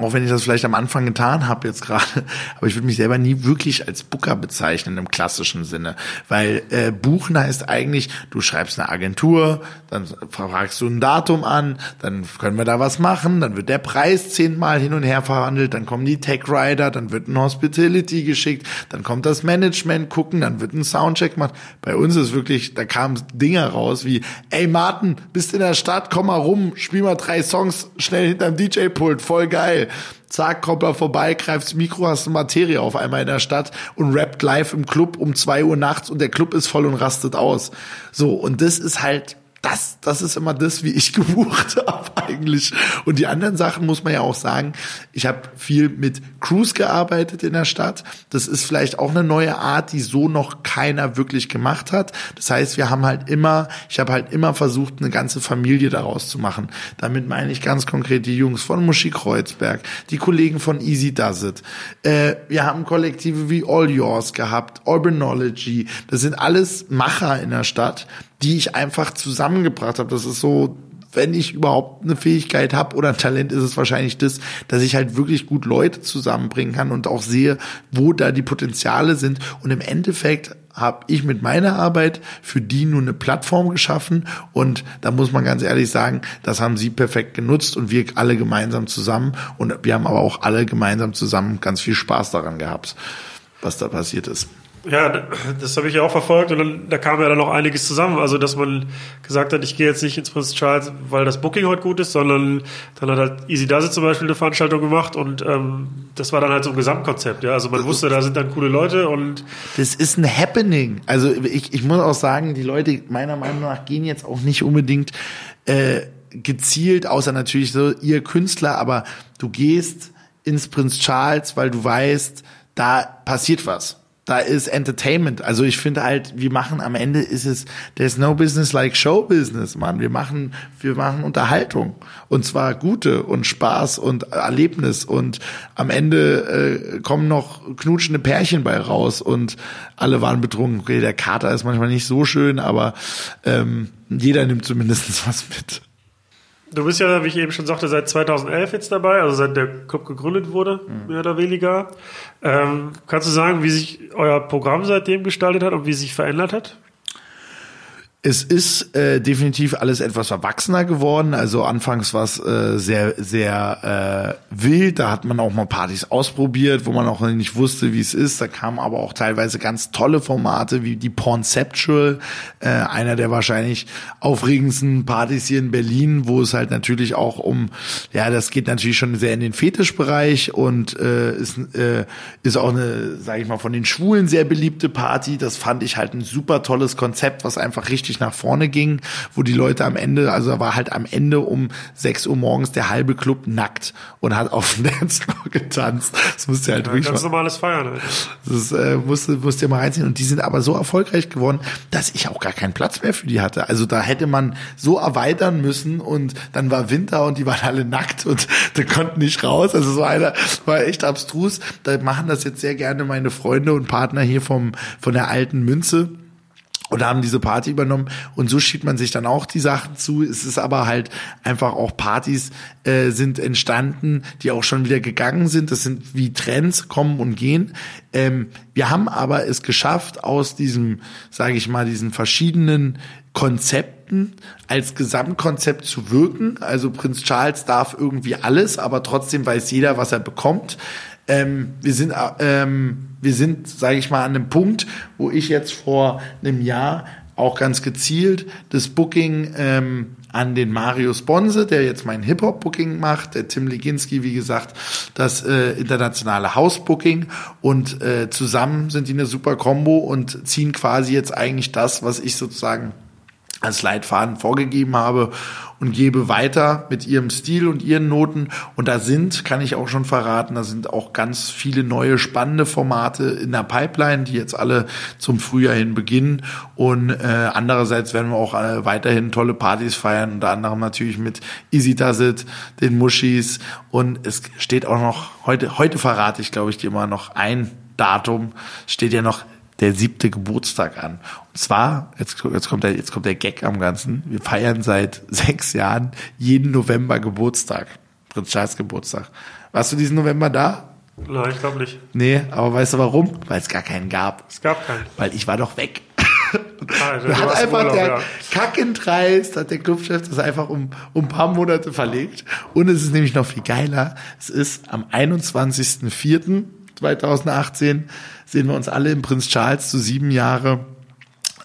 auch wenn ich das vielleicht am Anfang getan habe jetzt gerade, aber ich würde mich selber nie wirklich als Booker bezeichnen im klassischen Sinne, weil äh, buchen heißt eigentlich, du schreibst eine Agentur, dann fragst du ein Datum an, dann können wir da was machen, dann wird der Preis zehnmal hin und her verhandelt, dann kommen die Tech Rider, dann wird ein Hospitality geschickt, dann kommt das Management gucken, dann wird ein Soundcheck gemacht. Bei uns ist wirklich, da kamen Dinger raus wie, ey Martin, bist in der Stadt, komm mal rum, spiel mal drei Songs schnell hinterm DJ-Pult, voll geil. Zack, kommt er vorbei, greifts Mikro, hast eine Materie auf einmal in der Stadt und rappt live im Club um zwei Uhr nachts und der Club ist voll und rastet aus. So, und das ist halt, das, das ist immer das, wie ich gebucht habe eigentlich. Und die anderen Sachen muss man ja auch sagen. Ich habe viel mit Crews gearbeitet in der Stadt. Das ist vielleicht auch eine neue Art, die so noch keiner wirklich gemacht hat. Das heißt, wir haben halt immer, ich habe halt immer versucht, eine ganze Familie daraus zu machen. Damit meine ich ganz konkret die Jungs von Muschi Kreuzberg, die Kollegen von Easy Does It. Äh, wir haben Kollektive wie All Yours gehabt, Urbanology. Das sind alles Macher in der Stadt die ich einfach zusammengebracht habe. Das ist so wenn ich überhaupt eine Fähigkeit habe oder ein Talent, ist es wahrscheinlich das, dass ich halt wirklich gut Leute zusammenbringen kann und auch sehe, wo da die Potenziale sind. Und im Endeffekt habe ich mit meiner Arbeit für die nur eine Plattform geschaffen und da muss man ganz ehrlich sagen, das haben sie perfekt genutzt und wir alle gemeinsam zusammen und wir haben aber auch alle gemeinsam zusammen ganz viel Spaß daran gehabt, was da passiert ist. Ja, das habe ich ja auch verfolgt und dann, da kam ja dann noch einiges zusammen. Also, dass man gesagt hat, ich gehe jetzt nicht ins Prince Charles, weil das Booking heute gut ist, sondern dann hat halt Easy It zum Beispiel eine Veranstaltung gemacht und ähm, das war dann halt so ein Gesamtkonzept. Ja, also man wusste, da sind dann coole Leute und das ist ein Happening. Also ich, ich muss auch sagen, die Leute meiner Meinung nach gehen jetzt auch nicht unbedingt äh, gezielt, außer natürlich so ihr Künstler, aber du gehst ins Prince Charles, weil du weißt, da passiert was da ist Entertainment. Also ich finde halt, wir machen am Ende ist es, there's no business like show business, Mann. Wir machen, wir machen Unterhaltung. Und zwar gute und Spaß und Erlebnis. Und am Ende äh, kommen noch knutschende Pärchen bei raus und alle waren betrunken. Okay, der Kater ist manchmal nicht so schön, aber ähm, jeder nimmt zumindest was mit. Du bist ja, wie ich eben schon sagte, seit 2011 jetzt dabei, also seit der Club gegründet wurde, mhm. mehr oder weniger. Ähm, kannst du sagen, wie sich euer Programm seitdem gestaltet hat und wie sich verändert hat? Es ist äh, definitiv alles etwas erwachsener geworden. Also anfangs war es äh, sehr, sehr äh, wild. Da hat man auch mal Partys ausprobiert, wo man auch nicht wusste, wie es ist. Da kamen aber auch teilweise ganz tolle Formate wie die Pornceptual, äh, einer der wahrscheinlich aufregendsten Partys hier in Berlin, wo es halt natürlich auch um, ja, das geht natürlich schon sehr in den Fetischbereich und äh, ist, äh, ist auch eine, sage ich mal, von den Schwulen sehr beliebte Party. Das fand ich halt ein super tolles Konzept, was einfach richtig richtig nach vorne ging, wo die Leute am Ende, also war halt am Ende um 6 Uhr morgens der halbe Club nackt und hat auf dem Dancefloor getanzt. Das musste halt ja, wirklich ganz normales Feiern. Halt. Das äh, musste, musste mal reinziehen. Und die sind aber so erfolgreich geworden, dass ich auch gar keinen Platz mehr für die hatte. Also da hätte man so erweitern müssen und dann war Winter und die waren alle nackt und die konnten nicht raus. Also so einer war echt abstrus. Da machen das jetzt sehr gerne meine Freunde und Partner hier vom, von der alten Münze und haben diese Party übernommen und so schiebt man sich dann auch die Sachen zu. Es ist aber halt einfach auch Partys äh, sind entstanden, die auch schon wieder gegangen sind. Das sind wie Trends kommen und gehen. Ähm, wir haben aber es geschafft, aus diesem, sage ich mal, diesen verschiedenen Konzepten als Gesamtkonzept zu wirken. Also Prinz Charles darf irgendwie alles, aber trotzdem weiß jeder, was er bekommt. Ähm, wir sind, ähm, wir sind, sage ich mal, an einem Punkt, wo ich jetzt vor einem Jahr auch ganz gezielt das Booking ähm, an den Mario Sponse, der jetzt mein Hip-Hop-Booking macht, der Tim Leginski, wie gesagt, das äh, internationale House-Booking. Und äh, zusammen sind die eine super Combo und ziehen quasi jetzt eigentlich das, was ich sozusagen als Leitfaden vorgegeben habe und gebe weiter mit ihrem Stil und ihren Noten. Und da sind, kann ich auch schon verraten, da sind auch ganz viele neue spannende Formate in der Pipeline, die jetzt alle zum Frühjahr hin beginnen. Und äh, andererseits werden wir auch äh, weiterhin tolle Partys feiern, unter anderem natürlich mit Easy Does It, den Mushis. Und es steht auch noch, heute, heute verrate ich, glaube ich, dir mal noch ein Datum, steht ja noch der siebte Geburtstag an. Und zwar, jetzt, jetzt, kommt der, jetzt kommt der Gag am Ganzen, wir feiern seit sechs Jahren jeden November Geburtstag. Prinz Charles Geburtstag. Warst du diesen November da? Nein, ich glaube nicht. Nee, aber weißt du warum? Weil es gar keinen gab. Es gab keinen. Weil ich war doch weg. Ah, hat einfach Urlaub, der ja. Kackendreist, hat der Clubchef das einfach um, um ein paar Monate verlegt. Und es ist nämlich noch viel geiler. Es ist am 21.04. 2018 sehen wir uns alle im Prinz Charles zu sieben Jahre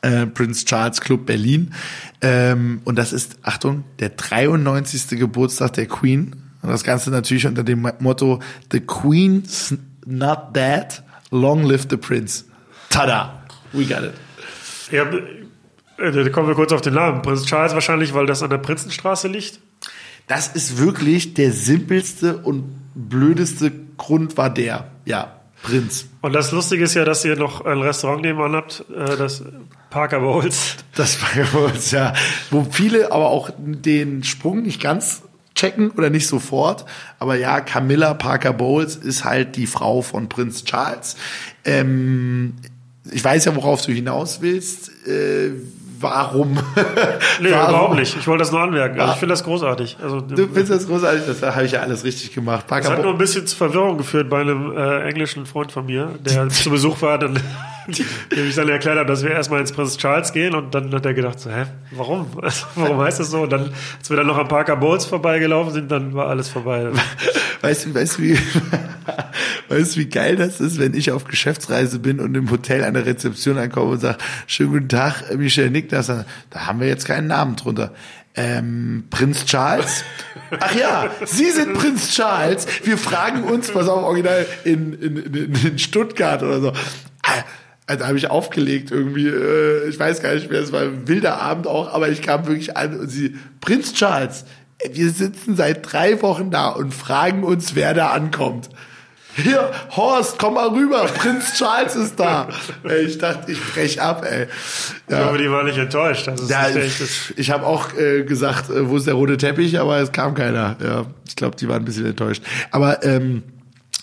äh, Prince Charles Club Berlin. Ähm, und das ist, Achtung, der 93. Geburtstag der Queen. Und das Ganze natürlich unter dem Motto The Queen's not dead, long live the Prince. Tada! We got it. Ja, äh, da kommen wir kurz auf den Namen. Prinz Charles wahrscheinlich, weil das an der Prinzenstraße liegt. Das ist wirklich der simpelste und blödeste Grund war der. Ja, Prinz. Und das Lustige ist ja, dass ihr noch ein Restaurant nebenan habt, äh, das Parker Bowls. Das Parker Bowls, ja. Wo viele aber auch den Sprung nicht ganz checken oder nicht sofort. Aber ja, Camilla Parker Bowles ist halt die Frau von Prinz Charles. Ähm, ich weiß ja, worauf du hinaus willst. Äh, warum? Nee, warum? überhaupt nicht. Ich wollte das nur anmerken. Also ich finde das großartig. Also, Du findest das großartig? Das habe ich ja alles richtig gemacht. das Parker hat nur ein bisschen zu Verwirrung geführt bei einem äh, englischen Freund von mir, der zu Besuch war, dann, dem ich dann erklärt habe, dass wir erstmal ins Prinz Charles gehen und dann hat er gedacht, so, hä, warum? warum heißt das so? Und dann, als wir dann noch am Parker Bowls vorbeigelaufen sind, dann war alles vorbei. Weißt du, weißt du, wie, weißt du, wie geil das ist, wenn ich auf Geschäftsreise bin und im Hotel an der Rezeption ankomme und sage, schönen guten Tag, Michel Niklas, da haben wir jetzt keinen Namen drunter. Ähm, Prinz Charles? Ach ja, Sie sind Prinz Charles. Wir fragen uns, pass auf, original in, in, in, in Stuttgart oder so. Ah, Da habe ich aufgelegt irgendwie, äh, ich weiß gar nicht mehr, es war ein wilder Abend auch, aber ich kam wirklich an und sie, Prinz Charles, wir sitzen seit drei Wochen da und fragen uns, wer da ankommt. Hier, Horst, komm mal rüber, Prinz Charles ist da. Ich dachte, ich brech ab, ey. Ich hoffe, die war nicht enttäuscht. Das ist Ja, ich ich habe auch äh, gesagt, äh, wo ist der rote Teppich, aber es kam keiner. Ja, ich glaube, die waren ein bisschen enttäuscht. Aber ähm,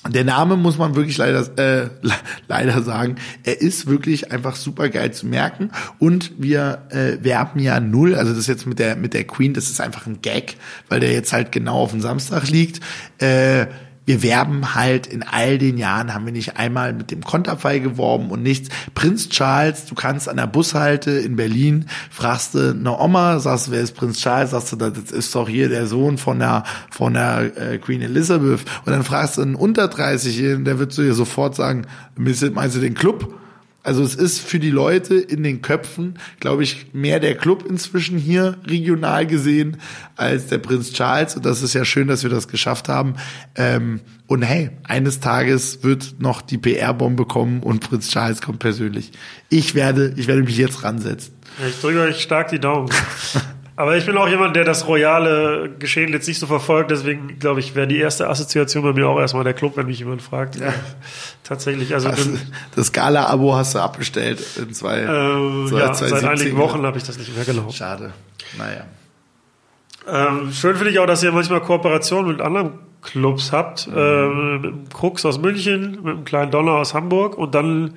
der Name muss man wirklich leider äh, le- leider sagen, er ist wirklich einfach super geil zu merken. Und wir äh, werben ja null, also das jetzt mit der mit der Queen, das ist einfach ein Gag, weil der jetzt halt genau auf dem Samstag liegt. Äh, wir werben halt in all den Jahren, haben wir nicht einmal mit dem Konterfei geworben und nichts. Prinz Charles, du kannst an der Bushalte in Berlin, fragst du eine Oma, sagst wer ist Prinz Charles, sagst du, das ist doch hier der Sohn von der, von der äh, Queen Elizabeth. Und dann fragst du einen unter 30-Jährigen, der wird zu dir sofort sagen, meinst du den Club? Also es ist für die Leute in den Köpfen, glaube ich, mehr der Club inzwischen hier regional gesehen als der Prinz Charles. Und das ist ja schön, dass wir das geschafft haben. Ähm, und hey, eines Tages wird noch die PR-Bombe kommen und Prinz Charles kommt persönlich. Ich werde, ich werde mich jetzt ransetzen. Ich drücke euch stark die Daumen. Aber ich bin auch jemand, der das royale Geschehen jetzt nicht so verfolgt. Deswegen glaube ich, wäre die erste Assoziation bei mir auch erstmal der Club, wenn mich jemand fragt. Tatsächlich. Also Das, bin, das Gala-Abo hast du abbestellt in zwei, äh, zwei- ja, zwei seit 17, einigen ja. Wochen habe ich das nicht mehr gelaufen. Schade. Naja. Ähm, schön finde ich auch, dass ihr manchmal Kooperationen mit anderen Clubs habt. Mhm. Ähm, mit dem Krux aus München, mit dem kleinen Donner aus Hamburg und dann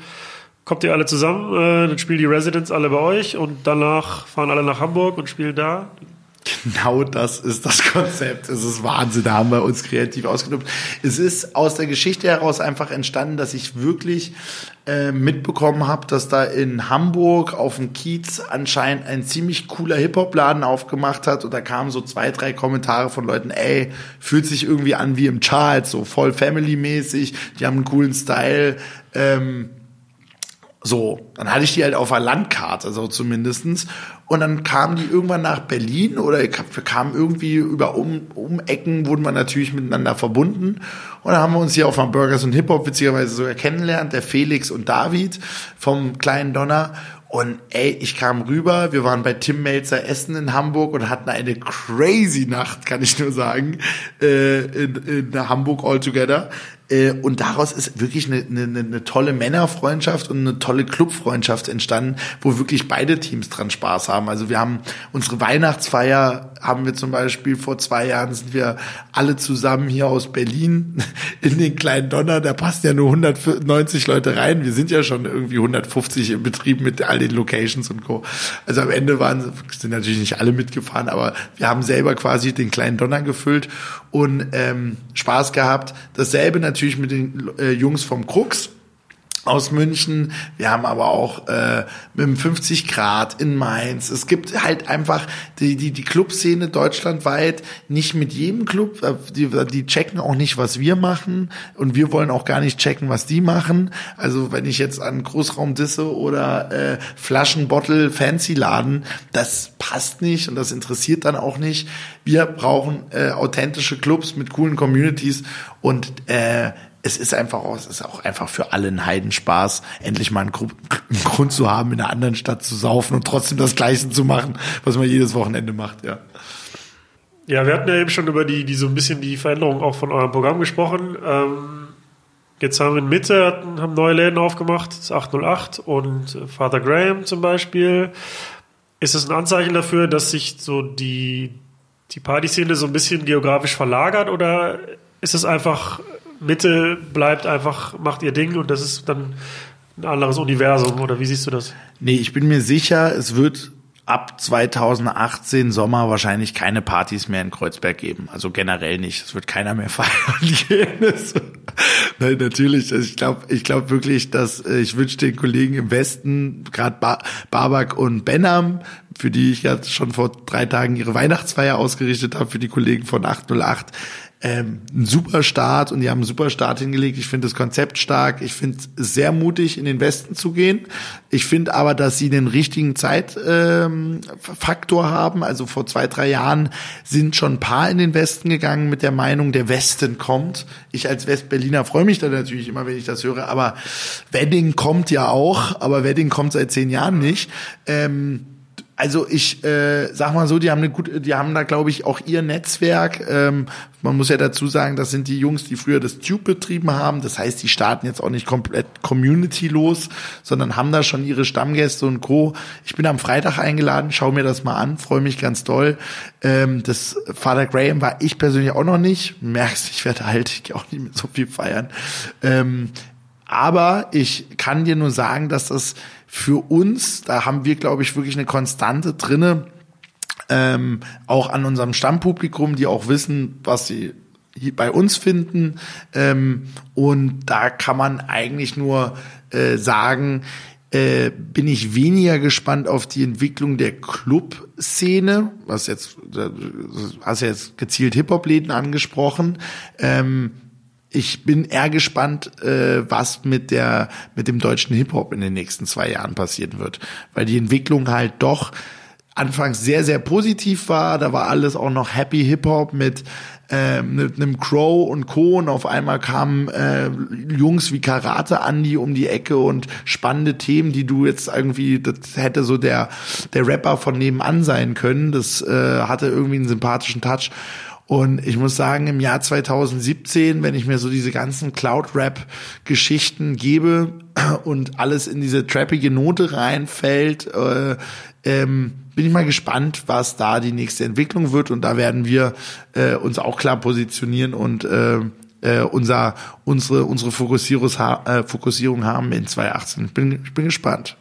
kommt ihr alle zusammen, äh, dann spielen die Residents alle bei euch und danach fahren alle nach Hamburg und spielen da. Genau das ist das Konzept. Es ist Wahnsinn. Da haben wir uns kreativ ausgedrückt. Es ist aus der Geschichte heraus einfach entstanden, dass ich wirklich äh, mitbekommen habe, dass da in Hamburg auf dem Kiez anscheinend ein ziemlich cooler Hip-Hop-Laden aufgemacht hat. Und da kamen so zwei, drei Kommentare von Leuten, ey, fühlt sich irgendwie an wie im Charles, so voll Family-mäßig. Die haben einen coolen Style. Ähm, so, dann hatte ich die halt auf der Landkarte, so zumindestens. Und dann kamen die irgendwann nach Berlin oder wir kamen irgendwie über um, um Ecken, wurden wir natürlich miteinander verbunden. Und dann haben wir uns hier auf einer Burgers und Hip-Hop witzigerweise sogar kennengelernt, der Felix und David vom kleinen Donner. Und ey, ich kam rüber, wir waren bei Tim Melzer Essen in Hamburg und hatten eine crazy Nacht, kann ich nur sagen, äh, in, in Hamburg all together. Äh, und daraus ist wirklich eine, eine, eine tolle Männerfreundschaft und eine tolle Clubfreundschaft entstanden, wo wirklich beide Teams dran Spaß haben. Also wir haben unsere Weihnachtsfeier haben wir zum Beispiel vor zwei Jahren sind wir alle zusammen hier aus Berlin in den kleinen Donner. Da passen ja nur 190 Leute rein. Wir sind ja schon irgendwie 150 im Betrieb mit all den Locations und Co. Also am Ende waren sind natürlich nicht alle mitgefahren, aber wir haben selber quasi den kleinen Donner gefüllt und ähm, Spaß gehabt. Dasselbe natürlich mit den äh, Jungs vom Krux aus München. Wir haben aber auch äh, mit dem 50 Grad in Mainz. Es gibt halt einfach die, die, die Clubszene deutschlandweit nicht mit jedem Club. äh, Die, die checken auch nicht, was wir machen. Und wir wollen auch gar nicht checken, was die machen. Also wenn ich jetzt an Großraum Disse oder äh, Flaschenbottle Fancy Laden, das passt nicht und das interessiert dann auch nicht. Wir brauchen äh, authentische Clubs mit coolen Communities und äh, es ist einfach auch, es ist auch einfach für alle ein Heidenspaß, endlich mal einen, Gru- einen Grund zu haben, in einer anderen Stadt zu saufen und trotzdem das Gleiche zu machen, was man jedes Wochenende macht, ja. Ja, wir hatten ja eben schon über die, die so ein bisschen die Veränderung auch von eurem Programm gesprochen. Ähm, jetzt haben wir in Mitte hatten, haben neue Läden aufgemacht, das 808 und Father Graham zum Beispiel. Ist es ein Anzeichen dafür, dass sich so die, die Partyszene so ein bisschen geografisch verlagert oder ist es einfach Mitte bleibt einfach, macht ihr Ding und das ist dann ein anderes Universum oder wie siehst du das? Nee, ich bin mir sicher, es wird ab 2018 Sommer wahrscheinlich keine Partys mehr in Kreuzberg geben. Also generell nicht. Es wird keiner mehr feiern gehen. Nein, natürlich. Also ich glaube, ich glaube wirklich, dass äh, ich wünsche den Kollegen im Westen, gerade ba Babak und Benham, für die ich ja schon vor drei Tagen ihre Weihnachtsfeier ausgerichtet habe, für die Kollegen von 808, ähm, super Start und die haben einen super Start hingelegt. Ich finde das Konzept stark. Ich finde es sehr mutig, in den Westen zu gehen. Ich finde aber, dass sie den richtigen Zeitfaktor ähm, haben. Also vor zwei, drei Jahren sind schon ein paar in den Westen gegangen mit der Meinung, der Westen kommt. Ich als Westberliner freue mich da natürlich immer, wenn ich das höre. Aber Wedding kommt ja auch, aber Wedding kommt seit zehn Jahren nicht. Ähm, also ich äh, sag mal so, die haben eine gute, die haben da glaube ich auch ihr Netzwerk. Ähm, man muss ja dazu sagen, das sind die Jungs, die früher das Tube betrieben haben. Das heißt, die starten jetzt auch nicht komplett Community-los, sondern haben da schon ihre Stammgäste und Co. Ich bin am Freitag eingeladen, schau mir das mal an, freue mich ganz doll. Ähm, das Father Graham war ich persönlich auch noch nicht. Merkst, ich werde halt ich auch nicht mehr so viel feiern. Ähm, aber ich kann dir nur sagen, dass das für uns, da haben wir, glaube ich, wirklich eine Konstante drinne, ähm, auch an unserem Stammpublikum, die auch wissen, was sie bei uns finden. Ähm, und da kann man eigentlich nur äh, sagen, äh, bin ich weniger gespannt auf die Entwicklung der Club-Szene, was jetzt, du hast ja jetzt gezielt Hip-Hop-Läden angesprochen. Ähm, ich bin eher gespannt, äh, was mit der mit dem deutschen Hip Hop in den nächsten zwei Jahren passieren wird, weil die Entwicklung halt doch anfangs sehr sehr positiv war. Da war alles auch noch Happy Hip Hop mit äh, mit einem Crow und Co. Und auf einmal kamen äh, Jungs wie Karate Andy um die Ecke und spannende Themen, die du jetzt irgendwie, das hätte so der der Rapper von nebenan sein können. Das äh, hatte irgendwie einen sympathischen Touch. Und ich muss sagen, im Jahr 2017, wenn ich mir so diese ganzen Cloud-Rap-Geschichten gebe und alles in diese trappige Note reinfällt, äh, ähm, bin ich mal gespannt, was da die nächste Entwicklung wird. Und da werden wir äh, uns auch klar positionieren und äh, äh, unser, unsere, unsere äh, Fokussierung haben in 2018. Ich bin, ich bin gespannt.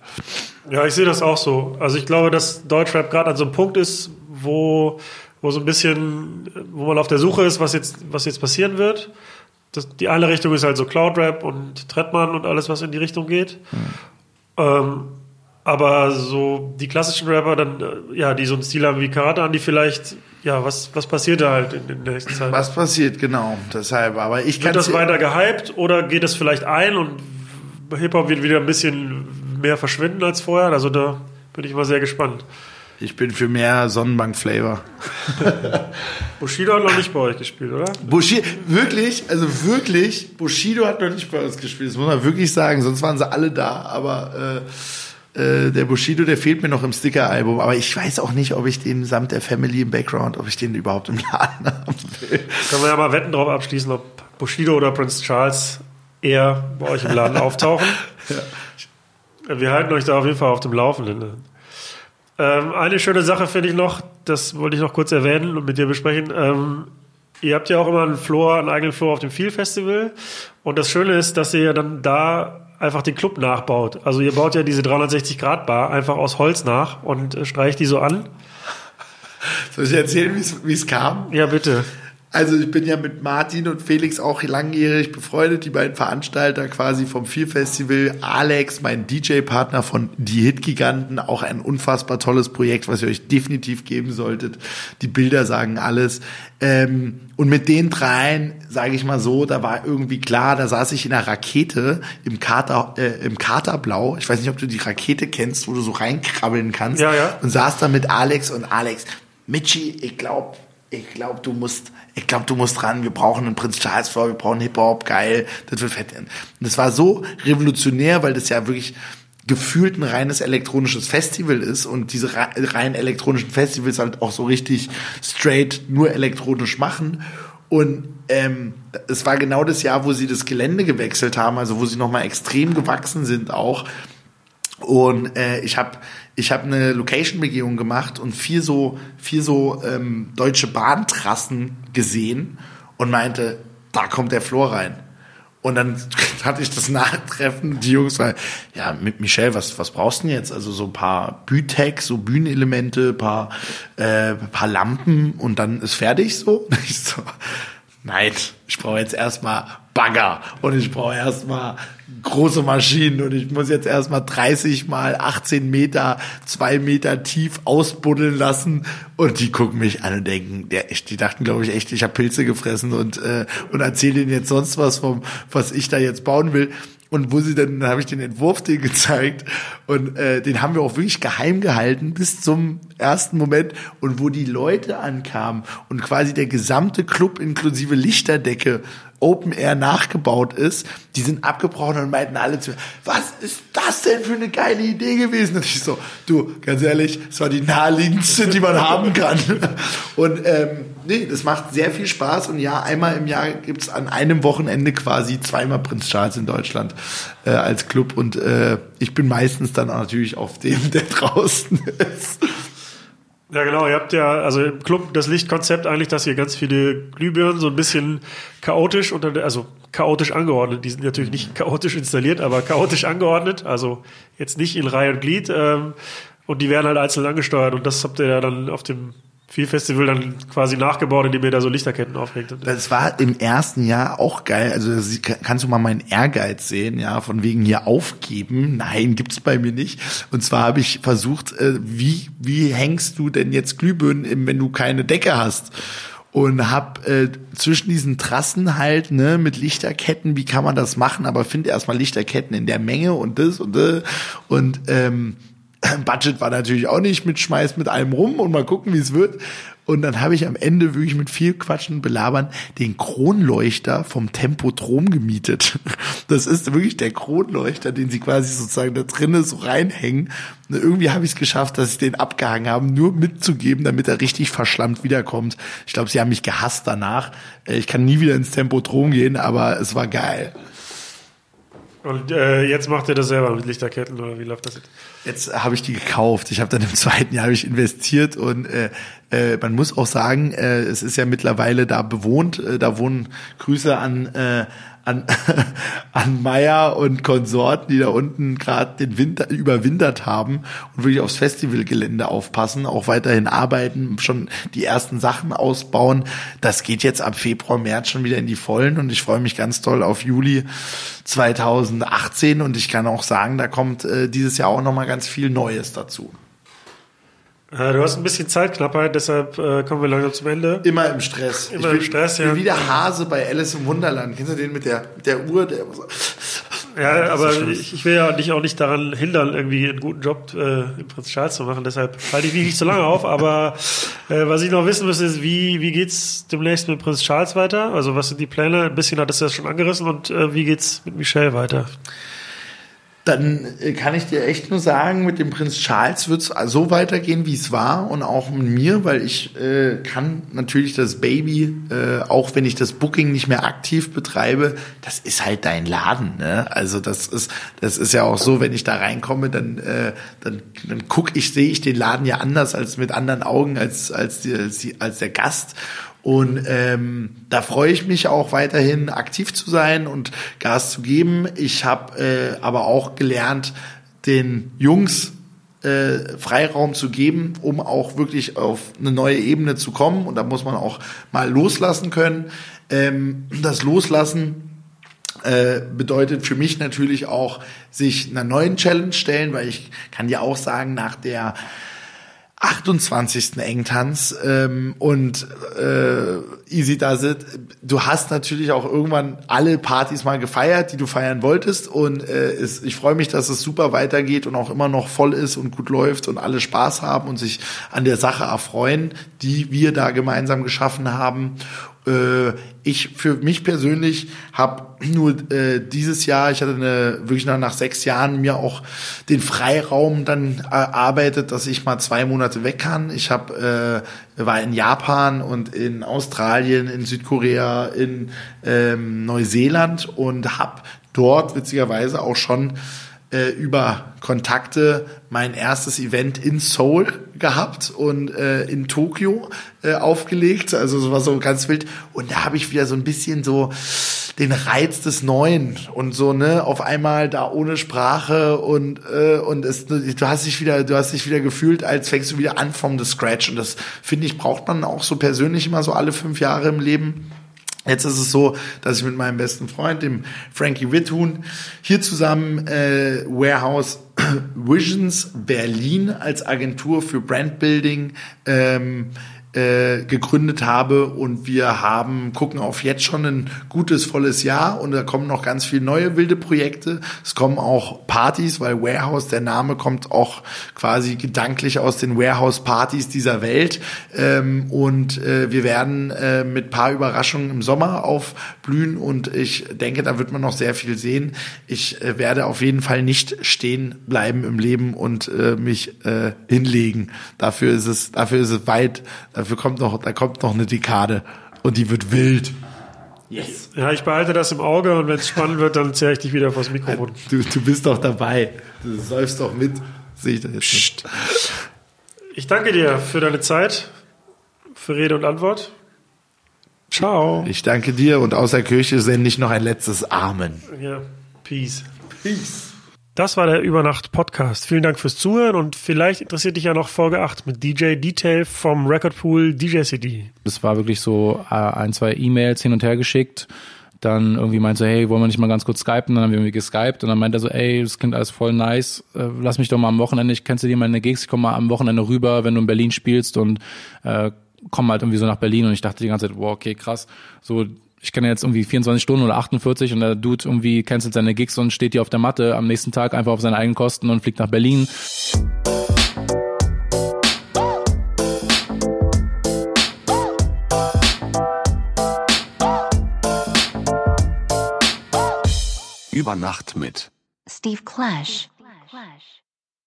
Ja, ich sehe das auch so. Also ich glaube, dass Deutschrap gerade an so einem Punkt ist, wo wo so ein bisschen, wo man auf der Suche ist, was jetzt, was jetzt passieren wird. Das, die eine Richtung ist halt so Cloud Rap und Trettmann und alles, was in die Richtung geht. Mhm. Ähm, aber so die klassischen Rapper, dann, äh, ja, die so einen Stil haben wie Karate, die vielleicht, ja, was, was passiert da halt in, in der nächsten Zeit? Was passiert, genau, deshalb, aber ich kann. Wird das weiter gehypt oder geht es vielleicht ein und Hip-Hop wird wieder ein bisschen mehr verschwinden als vorher? Also da bin ich mal sehr gespannt. Ich bin für mehr Sonnenbank-Flavor. Bushido hat noch nicht bei euch gespielt, oder? Bushido, wirklich, also wirklich, Bushido hat noch nicht bei uns gespielt. Das muss man wirklich sagen, sonst waren sie alle da. Aber äh, äh, der Bushido, der fehlt mir noch im Sticker-Album. Aber ich weiß auch nicht, ob ich den samt der Family im Background, ob ich den überhaupt im Laden haben will. Können wir ja mal Wetten drauf abschließen, ob Bushido oder Prince Charles eher bei euch im Laden auftauchen. ja. Wir halten euch da auf jeden Fall auf dem Laufenden. Ähm, eine schöne Sache finde ich noch, das wollte ich noch kurz erwähnen und mit dir besprechen. Ähm, ihr habt ja auch immer einen Floor, einen eigenen Floor auf dem Feel Festival. Und das Schöne ist, dass ihr dann da einfach den Club nachbaut. Also ihr baut ja diese 360 Grad Bar einfach aus Holz nach und äh, streicht die so an. Soll ich erzählen, wie es kam? Ja, bitte. Also ich bin ja mit Martin und Felix auch langjährig befreundet, die beiden Veranstalter quasi vom Vier Festival. Alex, mein DJ-Partner von Die Hit-Giganten, auch ein unfassbar tolles Projekt, was ihr euch definitiv geben solltet. Die Bilder sagen alles. Ähm, und mit den dreien, sage ich mal so, da war irgendwie klar, da saß ich in einer Rakete im Kater, äh, im Katerblau. Ich weiß nicht, ob du die Rakete kennst, wo du so reinkrabbeln kannst. Ja, ja. Und saß da mit Alex und Alex. Michi, ich glaube, ich glaube, du musst, ich glaube, du musst ran. Wir brauchen einen Prinz Charles Floor, wir brauchen Hip Hop, geil, das wird fett. Und das war so revolutionär, weil das ja wirklich gefühlt ein reines elektronisches Festival ist und diese rein elektronischen Festivals halt auch so richtig straight nur elektronisch machen. Und ähm, es war genau das Jahr, wo sie das Gelände gewechselt haben, also wo sie nochmal extrem gewachsen sind auch. Und äh, ich habe ich habe eine Location-Begehung gemacht und vier so, vier so ähm, deutsche Bahntrassen gesehen und meinte, da kommt der Flor rein. Und dann hatte ich das Nachtreffen, die Jungs sagen, ja, mit Michelle, was, was brauchst du denn jetzt? Also so ein paar Bütex, so Bühnenelemente, paar, äh, paar Lampen und dann ist fertig so. Und ich so, nein, ich brauche jetzt erstmal Bagger. Und ich brauche erstmal große Maschinen. Und ich muss jetzt erstmal 30 mal 18 Meter, zwei Meter tief ausbuddeln lassen. Und die gucken mich an und denken, der, die dachten glaube ich echt, ich habe Pilze gefressen und äh, und erzähle ihnen jetzt sonst was vom, was ich da jetzt bauen will. Und wo sie dann, dann habe ich den Entwurf denen gezeigt. Und äh, den haben wir auch wirklich geheim gehalten bis zum ersten Moment. Und wo die Leute ankamen und quasi der gesamte Club inklusive Lichterdecke Open Air nachgebaut ist, die sind abgebrochen und meinten alle zu mir, was ist das denn für eine geile Idee gewesen? Und ich so, du, ganz ehrlich, es war die naheliegendste, die man haben kann. Und ähm, nee, das macht sehr viel Spaß und ja, einmal im Jahr gibt's an einem Wochenende quasi zweimal Prinz Charles in Deutschland äh, als Club und äh, ich bin meistens dann natürlich auf dem, der draußen ist. Ja, genau. Ihr habt ja, also im Club das Lichtkonzept eigentlich, dass ihr ganz viele Glühbirnen so ein bisschen chaotisch unter, also chaotisch angeordnet. Die sind natürlich nicht chaotisch installiert, aber chaotisch angeordnet. Also jetzt nicht in Reihe und Glied. Ähm, und die werden halt einzeln angesteuert. Und das habt ihr ja dann auf dem viel Festival dann quasi nachgebaut, indem ihr da so Lichterketten aufhängt. Das war im ersten Jahr auch geil. Also kannst du mal meinen Ehrgeiz sehen, ja, von wegen hier aufgeben. Nein, gibt's bei mir nicht. Und zwar habe ich versucht, äh, wie wie hängst du denn jetzt Glühbirnen, wenn du keine Decke hast? und hab äh, zwischen diesen Trassen halt ne mit Lichterketten, wie kann man das machen? Aber finde erstmal Lichterketten in der Menge und das und das und ähm, Budget war natürlich auch nicht mit Schmeiß mit allem rum und mal gucken, wie es wird. Und dann habe ich am Ende wirklich mit viel Quatschen Belabern den Kronleuchter vom Tempodrom gemietet. Das ist wirklich der Kronleuchter, den sie quasi sozusagen da drinnen so reinhängen. Und irgendwie habe ich es geschafft, dass ich den abgehangen habe, nur mitzugeben, damit er richtig verschlammt wiederkommt. Ich glaube, sie haben mich gehasst danach. Äh, ich kann nie wieder ins Tempodrom gehen, aber es war geil. Und äh, jetzt macht ihr das selber mit Lichterketten oder wie läuft das jetzt? Jetzt habe ich die gekauft. Ich habe dann im zweiten Jahr ich investiert und äh, äh, man muss auch sagen, äh, es ist ja mittlerweile da bewohnt. Äh, da wohnen Grüße an äh, an, an Meier und Konsorten, die da unten gerade den Winter überwintert haben und wirklich aufs Festivalgelände aufpassen, auch weiterhin arbeiten, schon die ersten Sachen ausbauen. Das geht jetzt ab Februar, März schon wieder in die Vollen und ich freue mich ganz toll auf Juli 2018 und ich kann auch sagen, da kommt äh, dieses Jahr auch noch mal ganz viel Neues dazu. Äh, du hast ein bisschen Zeitknappheit, deshalb äh, kommen wir langsam zum Ende. Immer im Stress. Immer bin, im Stress, ja. Bin wie der Hase bei Alice im Wunderland. Kennst du den mit der, mit der Uhr? Der so ja, aber ich, ich, will ja dich auch nicht daran hindern, irgendwie einen guten Job äh, im Prinz Charles zu machen. Deshalb halte ich mich nicht so lange auf. Aber äh, was ich noch wissen müsste, ist, wie, wie geht's demnächst mit Prinz Charles weiter? Also was sind die Pläne? Ein bisschen hat es ja schon angerissen. Und äh, wie geht's mit Michelle weiter? Dann äh, kann ich dir echt nur sagen, mit dem Prinz Charles wird es so weitergehen, wie es war und auch mit mir, weil ich äh, kann natürlich das Baby, äh, auch wenn ich das Booking nicht mehr aktiv betreibe, das ist halt dein Laden. Ne? Also das ist, das ist ja auch so, wenn ich da reinkomme, dann, äh, dann, dann guck ich, sehe ich den Laden ja anders als mit anderen Augen als als, die, als, die, als der Gast und ähm, da freue ich mich auch weiterhin aktiv zu sein und Gas zu geben. Ich habe äh, aber auch gelernt, den Jungs äh, Freiraum zu geben, um auch wirklich auf eine neue Ebene zu kommen. Und da muss man auch mal loslassen können. Ähm, das Loslassen äh, bedeutet für mich natürlich auch sich einer neuen Challenge stellen, weil ich kann dir auch sagen, nach der 28. Engtanz ähm, und äh, Easy Does It. Du hast natürlich auch irgendwann alle Partys mal gefeiert, die du feiern wolltest und äh, es, ich freue mich, dass es super weitergeht und auch immer noch voll ist und gut läuft und alle Spaß haben und sich an der Sache erfreuen, die wir da gemeinsam geschaffen haben ich für mich persönlich habe nur äh, dieses Jahr, ich hatte eine, wirklich nach, nach sechs Jahren mir auch den Freiraum dann erarbeitet, dass ich mal zwei Monate weg kann. Ich habe äh, war in Japan und in Australien, in Südkorea, in ähm, Neuseeland und habe dort witzigerweise auch schon äh, über Kontakte mein erstes Event in Seoul gehabt und äh, in Tokio äh, aufgelegt. Also es war so ganz wild. Und da habe ich wieder so ein bisschen so den Reiz des Neuen und so ne auf einmal da ohne Sprache und äh, und es du hast dich wieder du hast dich wieder gefühlt als fängst du wieder an vom the scratch und das finde ich braucht man auch so persönlich immer so alle fünf Jahre im Leben Jetzt ist es so, dass ich mit meinem besten Freund, dem Frankie Witthuhn, hier zusammen äh, Warehouse Visions Berlin als Agentur für Brandbuilding ähm, äh, gegründet habe und wir haben gucken auf jetzt schon ein gutes volles Jahr und da kommen noch ganz viele neue wilde Projekte. Es kommen auch Partys, weil Warehouse der Name kommt auch quasi gedanklich aus den Warehouse Partys dieser Welt ähm, und äh, wir werden äh, mit paar Überraschungen im Sommer aufblühen und ich denke, da wird man noch sehr viel sehen. Ich äh, werde auf jeden Fall nicht stehen bleiben im Leben und äh, mich hinlegen. Dafür ist es dafür ist es weit Dafür kommt noch, da kommt noch eine Dekade und die wird wild. Yes. Ja, ich behalte das im Auge und wenn es spannend wird, dann zerre ich dich wieder vors Mikrofon. Du, du bist doch dabei. Du säufst doch mit. Sehe ich das jetzt Psst. Ich danke dir für deine Zeit, für Rede und Antwort. Ciao. Ich danke dir und außer Kirche sende ich noch ein letztes Amen. Ja, Peace. Peace. Das war der Übernacht-Podcast. Vielen Dank fürs Zuhören und vielleicht interessiert dich ja noch Folge 8 mit DJ Detail vom Recordpool DJ CD. Es war wirklich so äh, ein, zwei E-Mails hin und her geschickt. Dann irgendwie meinte so, hey, wollen wir nicht mal ganz kurz skypen? Dann haben wir irgendwie geskypt und dann meinte er so, ey, das klingt alles voll nice. Äh, lass mich doch mal am Wochenende, ich kennst du dir meine Gigs, ich komme mal am Wochenende rüber, wenn du in Berlin spielst und äh, komm halt irgendwie so nach Berlin und ich dachte die ganze Zeit, wow, okay, krass. So ich kenne jetzt irgendwie 24 Stunden oder 48 und der Dude irgendwie cancelt seine Gigs und steht hier auf der Matte am nächsten Tag einfach auf seine eigenen Kosten und fliegt nach Berlin. Über Nacht mit Steve Clash. Clash.